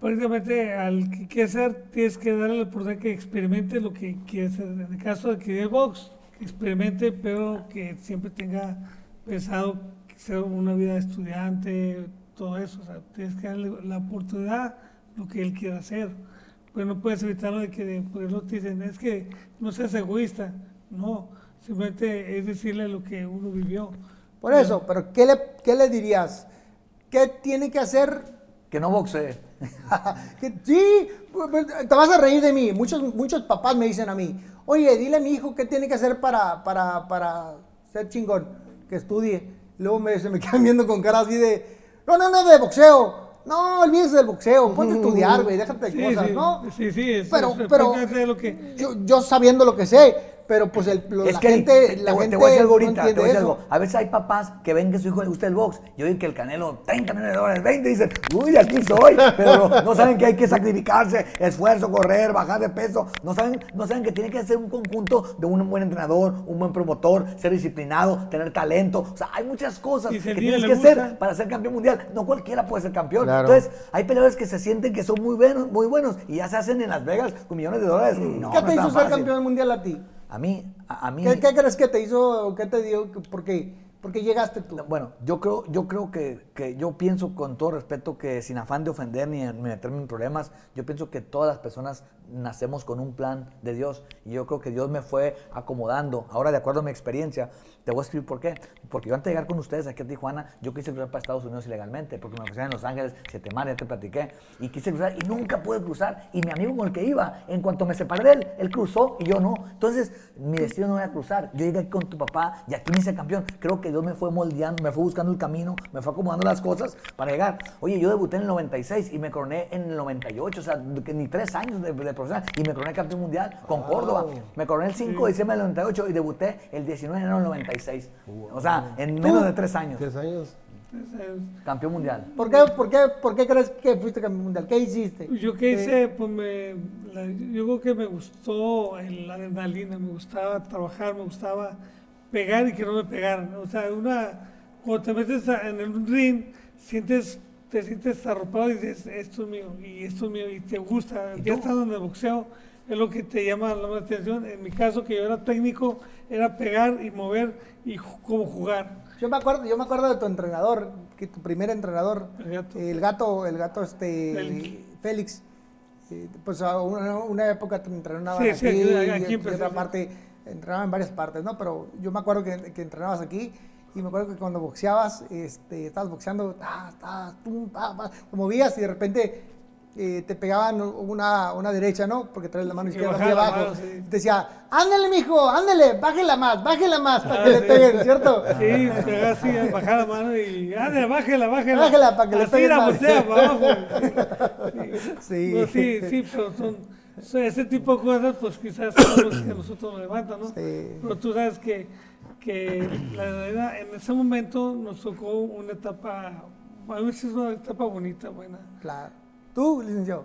Prácticamente al que quiere ser, tienes que darle la oportunidad que experimente lo que quiere hacer. En el caso de que de box, experimente, pero que siempre tenga pensado ser una vida de estudiante, todo eso. O sea, tienes que darle la oportunidad lo que él quiera hacer. Pues no puedes evitarlo de que pues no te dicen, es que no seas egoísta. No, simplemente es decirle lo que uno vivió. Por eso, pero ¿qué le, qué le dirías? ¿Qué tiene que hacer? Que no boxee. Que- sí, pues, pues, te vas a reír de mí. Muchos, muchos papás me dicen a mí, oye, dile a mi hijo qué tiene que hacer para, para, para ser chingón, que estudie. Luego me, se me quedan viendo con cara así de, no, no, no, de boxeo. No, olvídese del boxeo, ponte a estudiar, güey, déjate de Sí, cosas, sí, ¿no? sí, sí, es- pero, es pero lo que... yo, yo sabiendo lo que sé, pero pues el, lo- Es la que gente, te, la te gente te voy a decir algo no ahorita, te voy a decir algo. A veces hay papás que ven que su hijo le gusta el box y oyen que el Canelo 30 millones de dólares, 20 y dicen, uy, aquí soy. Pero no, no saben que hay que sacrificarse, esfuerzo, correr, bajar de peso. No saben, no saben que tiene que ser un conjunto de un buen entrenador, un buen promotor, ser disciplinado, tener talento. O sea, hay muchas cosas que tienes que hacer para ser campeón mundial. No cualquiera puede ser campeón. Claro. Entonces, hay peleadores que se sienten que son muy buenos, muy buenos y ya se hacen en Las Vegas con millones de dólares. No, ¿Qué te hizo ser fácil. campeón mundial a ti? A mí, a, a mí. ¿Qué, qué crees que te hizo, qué te dio, por qué, por qué llegaste tú? Bueno, yo creo, yo creo que, que yo pienso con todo respeto que sin afán de ofender ni meterme en problemas, yo pienso que todas las personas nacemos con un plan de Dios y yo creo que Dios me fue acomodando. Ahora, de acuerdo a mi experiencia, te voy a explicar por qué. Porque yo antes de llegar con ustedes aquí a Tijuana, yo quise cruzar para Estados Unidos ilegalmente, porque me ofrecían en Los Ángeles, Siete Mares, ya te platiqué, y quise cruzar y nunca pude cruzar. Y mi amigo con el que iba, en cuanto me separé de él, él cruzó y yo no. Entonces, mi destino no era cruzar. Yo llegué aquí con tu papá y aquí me hice campeón. Creo que Dios me fue moldeando, me fue buscando el camino, me fue acomodando las cosas para llegar. Oye, yo debuté en el 96 y me coroné en el 98, o sea, ni tres años de, de profesional, y me coroné campeón mundial con Córdoba. Me coroné el 5 de diciembre del 98 y debuté el 19 de enero del 96. O sea, en menos de tres años, Tres años. campeón mundial. ¿Por qué, por, qué, ¿Por qué crees que fuiste campeón mundial? ¿Qué hiciste? Yo qué hice, pues me, la- yo creo que me gustó la adrenalina, me gustaba trabajar, me gustaba pegar y que no me pegaran. O sea, una, cuando te metes en el ring, sientes, te sientes arropado y dices, esto es mío, y esto es mío, y te gusta. ¿Y Ya estando en el boxeo, es lo que te llama la atención. En mi caso, que yo era técnico, era pegar y mover y cómo jugar. Yo me acuerdo, yo me acuerdo de tu entrenador, que tu primer entrenador, El gato. el gato, el gato este Félix. Félix. Eh, pues a una, una época te entrenaban Sí, aquí, sí, aquí- y aquí y otra parte entrenaba en varias partes, ¿no? Pero yo me acuerdo que, que entrenabas aquí y me acuerdo que cuando boxeabas, este, estabas boxeando, ta, ta, tum, pa, te movías y de repente eh, te pegaban una, una derecha, ¿no? Porque traes la mano Sí, izquierda la abajo. mano, sí. Te decía, ándale, mijo, ándale, bájela más, bájela más para que le peguen, ¿cierto? Sí, pegar así, bajar la mano y. ¡Ande, bájela, bájela! Bájela para que le Así peguen la más. voltea para abajo. Sí. No, sí, sí, pero son. o sea, ese tipo de cosas, pues quizás son los que a nosotros nos levantan, ¿no? Sí. Pero tú sabes que, que la verdad, en ese momento nos tocó una etapa, a mí sí es una etapa bonita, buena. Claro. ¿Tú, licenciado?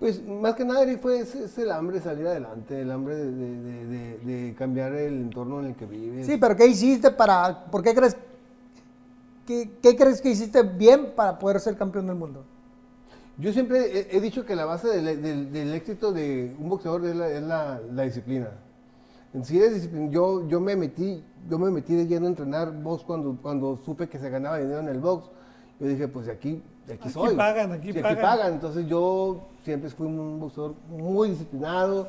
Pues más que nada fue ese, ese el hambre de salir adelante, el hambre de, de- de- de- de cambiar el entorno en el que vives. Sí, pero ¿qué hiciste para, por qué crees, qué, qué crees que hiciste bien para poder ser campeón del mundo? Yo siempre he, he dicho que la base del, del- del éxito de un boxeador es la, es la- la disciplina. En sí es disciplina. Yo, yo me metí, yo me metí de lleno a entrenar box cuando, cuando supe que se ganaba dinero en el box. Yo dije, pues de aquí, de aquí, Aquí soy. pagan, aquí Sí, pagan. Entonces yo siempre fui un boxeador muy disciplinado.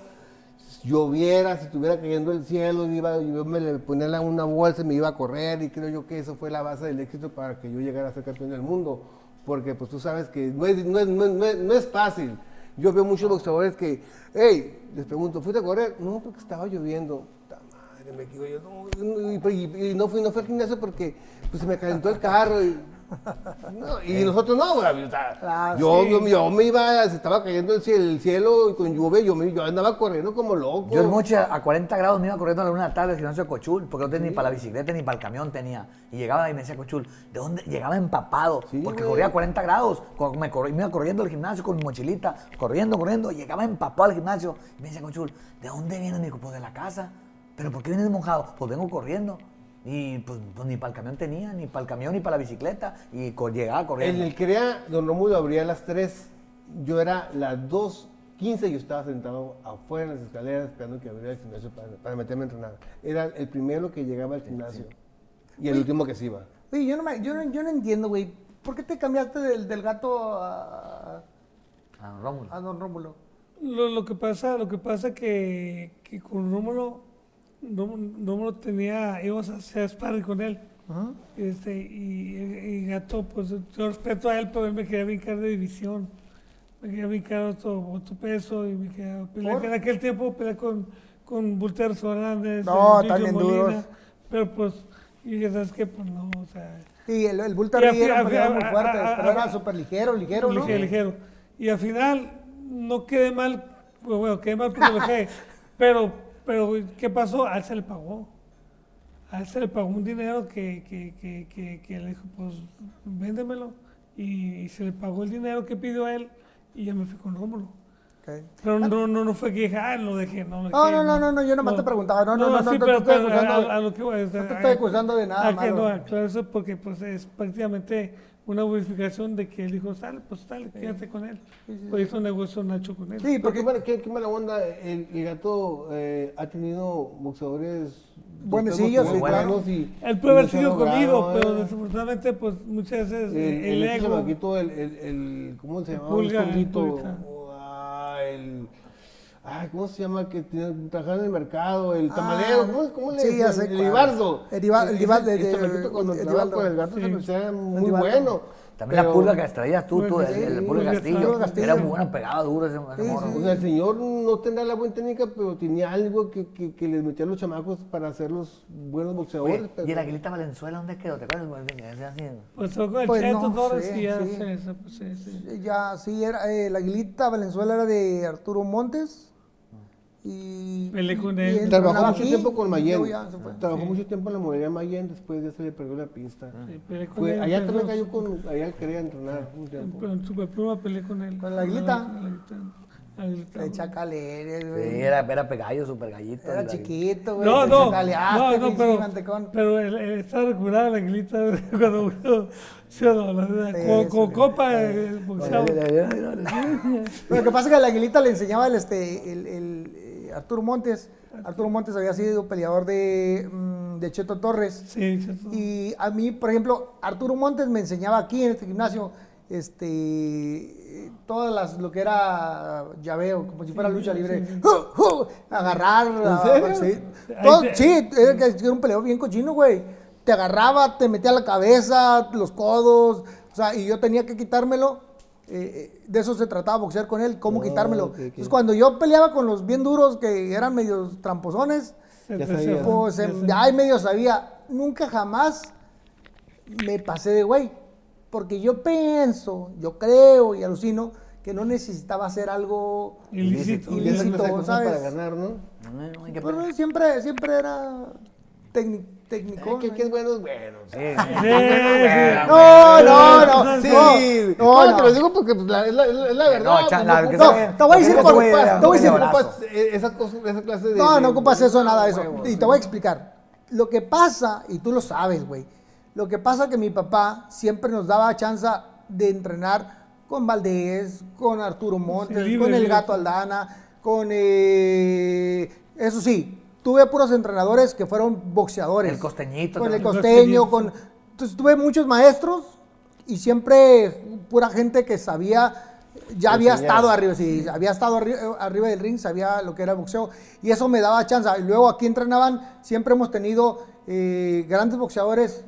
Lloviera, si estuviera cayendo el cielo, iba, yo me le ponía una bolsa y me iba a correr y creo yo que eso fue la base del éxito para que yo llegara a ser campeón del mundo. Porque pues tú sabes que no es, no es, no es- no es- no es fácil. Yo veo muchos boxeadores que, hey, les pregunto, ¿fuiste a correr? No, porque estaba lloviendo. Puta madre, me equivoqué. Yo, y no fui, no fui al gimnasio porque pues, se me calentó el carro. Y, no, y nosotros no, güey, o sea, Ah, yo, sí. yo, yo me iba, se estaba cayendo el cielo, y con lluvia, yo, me, yo andaba corriendo como loco. Yo el moche a 40 grados me iba corriendo a la una de la tarde al gimnasio de Cochul, porque no tenía ni para la bicicleta ni para el camión tenía. Y llegaba y me decía Cochul, ¿de dónde? Llegaba empapado, Sí, porque güey. corría a 40 grados. Me, me iba corriendo al gimnasio con mi mochilita, corriendo, corriendo. y Llegaba empapado al gimnasio. Y me decía Cochul, ¿de dónde vienes? Dijo, pues de la casa. ¿Pero por qué vienes mojado? Pues vengo corriendo. Y pues, pues, ni para el camión tenía, ni para el camión, ni para la bicicleta. Y co- llegaba En corriendo. el CREA, don Rómulo abría a las 3, yo era las 2.15, yo estaba sentado afuera en las escaleras esperando que abriera el gimnasio para, para meterme a entrenar. Era el primero que llegaba al gimnasio y el último que se iba. Oye, yo no, me- yo no, yo no entiendo, güey. ¿Por qué te cambiaste del, del gato a, Ah, Rómulo. a Don Rómulo? Lo, lo que pasa, lo que pasa que, que con Rómulo, Rómulo Rómulo tenía, íbamos a hacer sparring con él. Este, y, y Gato, pues yo respeto a él, pero él me quería brincar de división. Me quería brincar otro, otro peso y me quería pelear. En aquel tiempo peleé con, con Bulter Fernández, No, también duros. Pero pues, y dije, ¿sabes qué? Pues no, o sea, Sí, el, el fi- era muy fuerte, a- a- pero era súper ligero, ligero, ¿no? ligero, ligero. Y al final no quedé mal, pues, bueno, quedé mal porque lo dejé. Pero, pero, ¿qué pasó? A él se le pagó. A él se le pagó un dinero que, que, que, que, que le dijo, pues, véndemelo. Y, y se le pagó el dinero que pidió él y ya me fui con Rómulo. Pero no, no, no fue que dije, ah, lo dejé, no lo No, dejé. no, no, no, no, yo nomás te preguntaba, no, no, no, no, sí, no te pero, estoy pero acusando. a, a lo que voy, o sea, No te estoy a- acusando de nada a que malo. no, claro, eso porque pues es prácticamente una verificación de que él dijo, sale, pues sale, quédate con él. Pues hizo negocio Nacho con él. Sí, Porque qué, mala- qué- qué mala onda, el, el gato eh, ha tenido boxeadores Buenecillos, sí, buenos y- Él puede haber se sido conmigo, eh. pero desafortunadamente, pues muchas veces el, eh, el, el, este ego. chamaquito, el, el, el- ¿cómo se llama? Pulga, Un el Pulga. ah, el, ay, ¿cómo se llama? Que trabajaba en el mercado, el Ah, tamalero, ¿cómo, cómo le sí, sé El. El el Iba- de- Ese- ese de- chamaquito cuando el trabajaba con el gato se Sí. me hacía muy bueno. También la pulga que traías tú, tú, el, Sí, el sí, pulga sí, Castillo. Castillo. Era muy bueno, pegaba duro ese, ese Sí, morro. sí. O sea, el señor no tendrá la buena técnica, pero tenía algo que, que, que les metía a los chamacos para hacerlos buenos boxeadores. Oye, pero- ¿Y el Aguilita Valenzuela dónde quedó? ¿Te acuerdas? Pues tocó el Pues Cheto no Torres sé, y ya sí. se, se- pues, sí, sí. ya, sí, era, eh, la Aguilita Valenzuela era de Arturo Montes. Y, Peleé con y Trabajó mucho aquí, tiempo con Mayen. Trabajó Sí. mucho tiempo en la modalidad Mayen, después ya se le perdió la pista. Sí, Fue, él, allá también cayó con. Allá quería entrenar un tiempo. En Superpluma peleé con él. ¿Con la Aguilita? Con la Aguilita. Aguilita. El chacalere, Sí, güey. era, era pegallo, súper gallito. Era chiquito, güey. No, no, no, no, pero, mantecón. pero el, el- está recuperada la aguilita cuando murió. Sí, no, la Sí, con, sí, con sí. copa eh, boxeaba. Lo que pasa es que a la Aguilita le enseñaba el, este, el, el, Arturo Montes. Arturo Montes había sido peleador de, mm, de Cheto Torres. Sí, cierto. Y a mí, por ejemplo, Arturo Montes me enseñaba aquí en este gimnasio este, todas las, lo que era llaveo, como si fuera lucha libre. Agarrar. serio? sí. Todo- era un peleo bien cochino, güey. Te agarraba, te metía la cabeza, los codos, o sea, y yo tenía que quitármelo. Eh, eh, de eso se trataba boxear con él, cómo Oh, quitármelo. Entonces, cuando yo peleaba con los bien duros, que eran medios tramposones, Ya sabía. pues ya em, ya ahí medio sabía. Nunca jamás me pasé de güey. Porque yo pienso, yo creo y alucino que no necesitaba hacer algo Ilícito. Ilícito, ¿sabes? para ganar, ¿no? Bueno, siempre, siempre era técnico. Técnico que, es bueno, es bueno. No, no, no. Sí, no, no, no. te lo digo porque pues, es, la, es la- es la verdad. No, pues, no te voy a decir por- te voy a decir ocupas eh, esa, clase de. No, no ocupas eso, nada de eso. huevos, Y te voy a explicar. Lo que pasa, y tú lo sabes, güey. Lo que pasa que mi papá siempre nos daba chance de entrenar con Valdés, con Arturo Montes, con el. Gato Aldana, con... eh, eso sí, tuve puros entrenadores que fueron boxeadores. El costeñito Con el costeño, con... Entonces tuve muchos maestros y siempre pura gente que sabía, ya había estado arriba, sí, había estado arri- eh, arriba del ring, sabía lo que era boxeo y eso me daba chance. Y luego aquí entrenaban, siempre hemos tenido eh, grandes boxeadores,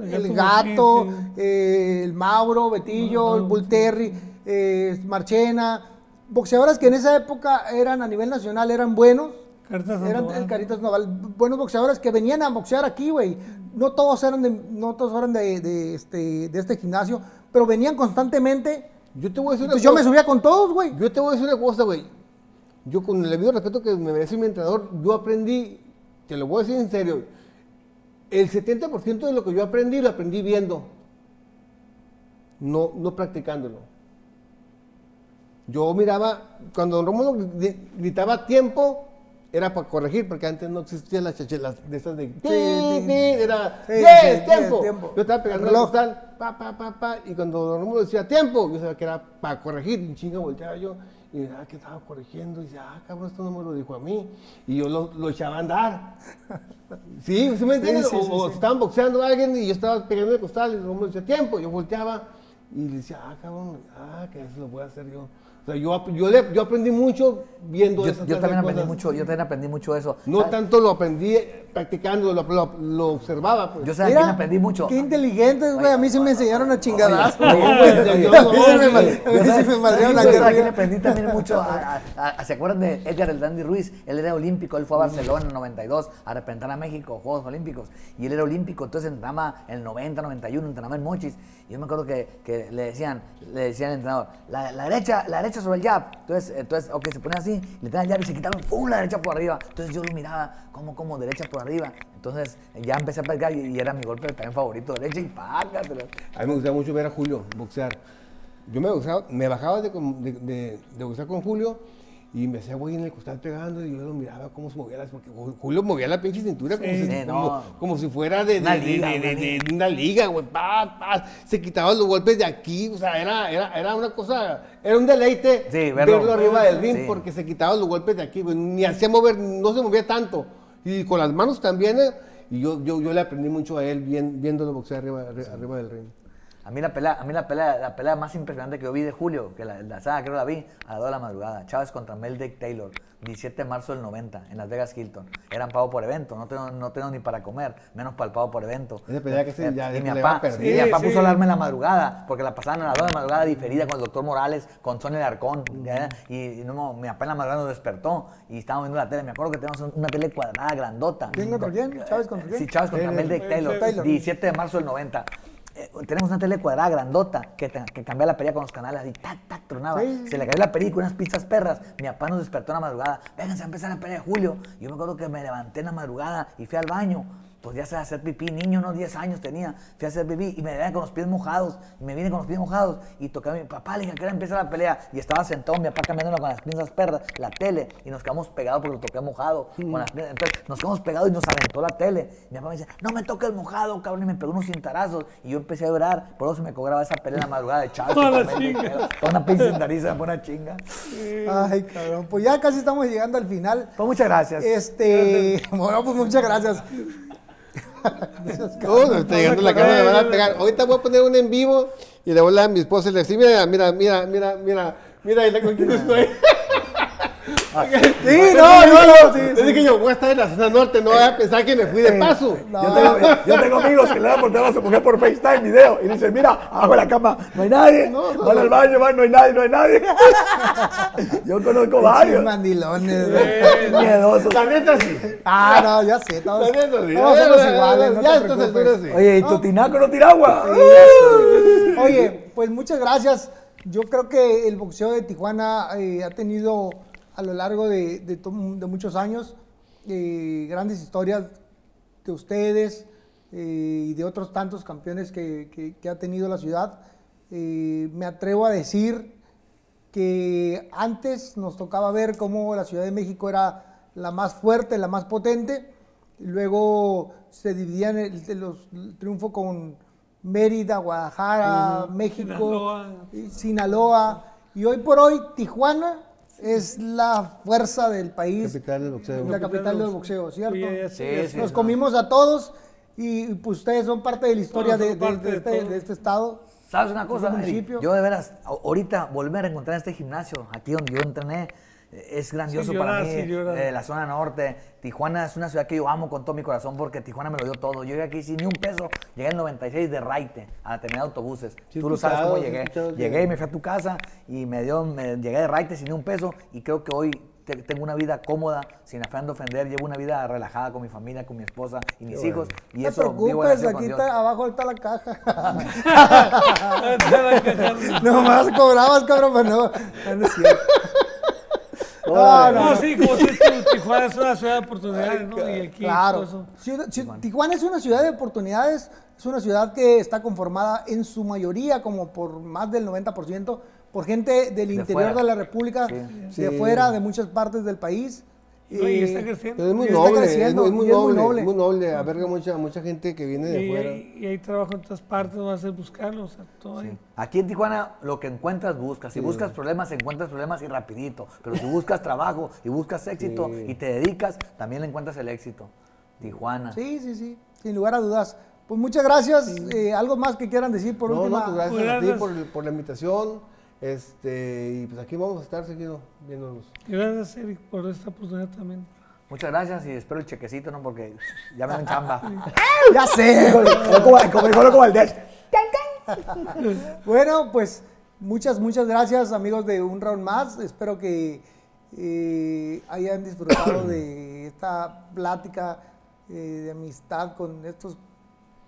el Gato eh, el Mauro, Betillo, el Bull Terry, eh, Marchena, boxeadores que en esa época eran a nivel nacional, eran buenos. Eran Sandoval. Caritas Noval, buenos boxeadores que venían a boxear aquí, güey. No todos eran de, no todos eran de, de este, de este gimnasio, pero venían constantemente. Yo te voy a decir una Entonces yo me cosa. subía con todos, güey. Yo te voy a decir una cosa, güey. Yo con el debido respeto que me merece mi entrenador, yo aprendí, te lo voy a decir en serio, el 70% de lo que yo aprendí lo aprendí viendo, no, no practicándolo. Yo miraba, cuando don Rómulo gri- gritaba tiempo, era para corregir, porque antes no existían las chachelas de esas de... sí. Era Sí, 10, sí, diez, tiempo. tiempo. Yo estaba pegando El el reloj. costal, pa, pa, pa, pa, y cuando don Rómulo decía tiempo, yo sabía que era para corregir, y chinga volteaba yo, y miraba que estaba corrigiendo, y decía, ah, cabrón, esto no me lo dijo a mí, y yo lo, lo echaba a andar. ¿Sí? ¿Sí me entiendes? sí, o estaban boxeando a alguien y yo estaba pegando el costal, y don Rómulo decía tiempo, yo volteaba, y le decía, ah, cabrón, ah, que eso lo voy a hacer yo. O sea, yo, yo, le- yo aprendí mucho viendo Yo, esas yo también de aprendí cosas. mucho, yo también aprendí mucho eso. No ¿Sabes? tanto lo aprendí practicando, lo, lo- lo observaba. Pues. Yo sé a quién aprendí mucho. Qué inteligentes, güey. A mí sí me enseñaron a chingadas. No, güey, yo- yo- A mí sí me madrearon la yo aprendí también mucho. ¿Se acuerdan de Edgar el Dandy Ruiz? Él era olímpico, él fue a Barcelona en el 92 a representar a México, Juegos Olímpicos. Y él era olímpico, entonces entrenaba en el 90, 91, entrenaba en Mochis. Y yo me acuerdo que, que le decían, le decían al entrenador, la, la derecha, la derecha sobre el jab. Entonces, entonces ok, se pone así, le traen el jab y se quitaron, ¡pum! la derecha por arriba. Entonces yo lo miraba, como, como, derecha por arriba. Entonces ya empecé a pegar y, era mi golpe también favorito, derecha y págatelo. A mí me gustaba mucho ver a Julio boxear. Yo me, me bajaba de, de, de- de boxear con Julio y me hacía güey en el costal pegando y yo lo miraba cómo se movía las... Porque Ju- Julio movía la pinche cintura como, Sí. si, como, como si fuera de, de- Una de- liga, de- una de- liga. de una liga, güey. Pa, pa, se quitaban los golpes de aquí. O sea, era, era, era una cosa... Era un deleite Sí, verlo. verlo, arriba del ring Sí. porque se quitaban los golpes de aquí. güey. Ni hacía mover, no se movía tanto. Y con las manos también... eh, Y yo, yo, yo le aprendí mucho a él bien, viéndolo boxear arriba, arri- arriba del ring. A mí la pelea, a mí la pelea, la pelea más impresionante que yo vi de Julio, que la, la saga creo la vi a las 2 de la madrugada. Chávez contra Mel Dick Taylor, 17 de marzo del 90, en Las Vegas Hilton. Eran pago por evento, no tengo, no tengo ni para comer, menos para el pago por evento. Esa pelea que se- ya- y mi papá, perdida. y mi papá Sí, puso sí. alarma en la madrugada, porque la pasaban a las 2 de la madrugada diferida con el doctor Morales, con Sonia Arcón. Y, y no, mi papá en la madrugada nos despertó y estábamos viendo la tele. Me acuerdo que teníamos una tele cuadrada, grandota. ¿Quién contra quién? ¿Chávez contra quién? Sí, Chávez contra Mel Dick Taylor, Taylor. 17 de marzo del 90. Eh, tenemos una tele cuadrada grandota que, que la pelea con los canales y tac, tac, tronaba. Sí. Se le cayó la película, unas pizzas perras. Mi papá nos despertó en la madrugada. Vénganse a empezar la pelea de Julio. Yo me acuerdo que me levanté en la madrugada y fui al baño. Pues ya sé hacer pipí, niño, unos 10 años tenía. Fui a hacer pipí y me veía con los pies mojados. Y me vine con los pies mojados y toqué a mi papá, le dije, ¿a qué hora empieza la pelea? Y estaba sentado mi papá cambiándolo con las pinzas perras, la tele. Y nos quedamos pegados porque lo toqué mojado. Con las pinzas. Entonces nos quedamos pegados y nos aventó la tele. Mi papá me dice, no me toques mojado, cabrón. Y me pegó unos cintarazos. Y yo empecé a llorar. Por eso se me cobraba esa pelea en la madrugada de. Taylor. Toda una pinche cintariza, fue una chinga. Ay, cabrón. Pues ya casi estamos llegando al final. Pues muchas gracias. Este, bueno, pues muchas gracias. No, no está llegando la cámara, van a pegar. Ahorita voy a poner un en vivo y le voy a a mi esposa y le decir, mira, mira, mira, mira, mira, mira, mira con quién estoy. Sí, no, no, no, sí, sí. dije yo, voy a estar en la zona norte, no voy a pensar que me fui de paso. No. Yo, tengo, yo tengo amigos que le dan por a su mujer por FaceTime video y dicen, mira, abajo de la cama no hay nadie, van al baño, van, no hay nadie, no hay nadie. yo conozco varios. mandilones. Miedosos. La neta sí. Ah, no, ya sé, todos, La neta sí. todos somos iguales, no Ya. Oye, ¿y tu tinaco no tira agua? Oye, pues muchas gracias. Yo creo que el boxeo de Tijuana eh, ha tenido a lo largo de, de to- de muchos años eh, grandes historias de ustedes eh, y de otros tantos campeones que, que- que ha tenido la ciudad. Eh, me atrevo a decir que antes nos tocaba ver cómo la Ciudad de México era la más fuerte, la más potente, y luego se dividían el, los- el triunfo con Mérida, Guadalajara, México, Sinaloa. Sinaloa, y hoy por hoy Tijuana es la fuerza del país, Capital del boxeo. la capital del boxeo, ¿cierto? Sí, Sí, sí. Nos comimos a todos y pues ustedes son parte de la historia de, de- de este, de este estado. ¿Sabes una cosa, Ese Eric? municipio. Yo de veras, ahorita volver a encontrar este gimnasio, aquí donde yo entrené, es grandioso Sí, para mí. sí, eh, la zona norte, Tijuana es una ciudad que yo amo con todo mi corazón porque Tijuana me lo dio todo. Yo llegué aquí sin ni un peso, llegué en 96 de Raite a de autobuses. Sí, Tú lo sabes cómo llegué. Llegué y me fui a tu casa y me dio, me, llegué de Raite sin ni un peso y creo que hoy te- tengo una vida cómoda, sin afán de ofender, llevo una vida relajada con mi familia, con mi esposa y mis hijos. Y No te preocupes, aquí está, abajo está la caja. Caja. Nomás cobrabas, cabrón, pero no, no, no es cierto. No, no, No, no. sí, como dices tú, Tijuana es una ciudad de oportunidades, ¿no? Y aquí todo Claro. eso. Ciudad- Ci- Tijuana es una ciudad de oportunidades, es una ciudad que está conformada en su mayoría, como por más del 90%, por gente del interior fuera. de la República, Sí. de Sí. fuera, de muchas partes del país. Y está creciendo. Es muy Y está noble, es creciendo, muy, es muy y es muy noble, noble. es muy noble. Alberga mucha, mucha gente que viene de Y, fuera. hay, y hay trabajo en todas partes, vas a buscarlo, o sea, todo ahí. Aquí en Tijuana lo que encuentras buscas. Si buscas problemas, encuentras problemas y rapidito. Pero si buscas trabajo y buscas éxito Sí. y te dedicas, también le encuentras el éxito. Tijuana. Sí, sí, sí, sin lugar a dudas. Pues muchas gracias. Eh, ¿Algo más que quieran decir por no, última? no, pues gracias Pues a ti gracias. por, por la invitación. Este, y pues aquí vamos a estar seguido viéndonos. Gracias, Eric, por esta oportunidad también. Muchas gracias y espero el chequecito, ¿no? Porque ya me dan chamba. Ya sé. como, Valdés. Bueno, pues muchas, muchas gracias amigos de Un Round Más. Espero que eh, hayan disfrutado de esta plática eh, de amistad con estos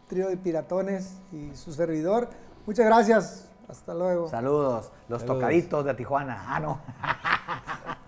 trío de piratones y su servidor. Muchas gracias. Hasta luego. Saludos. Los tocaditos de Tijuana. Ah, no.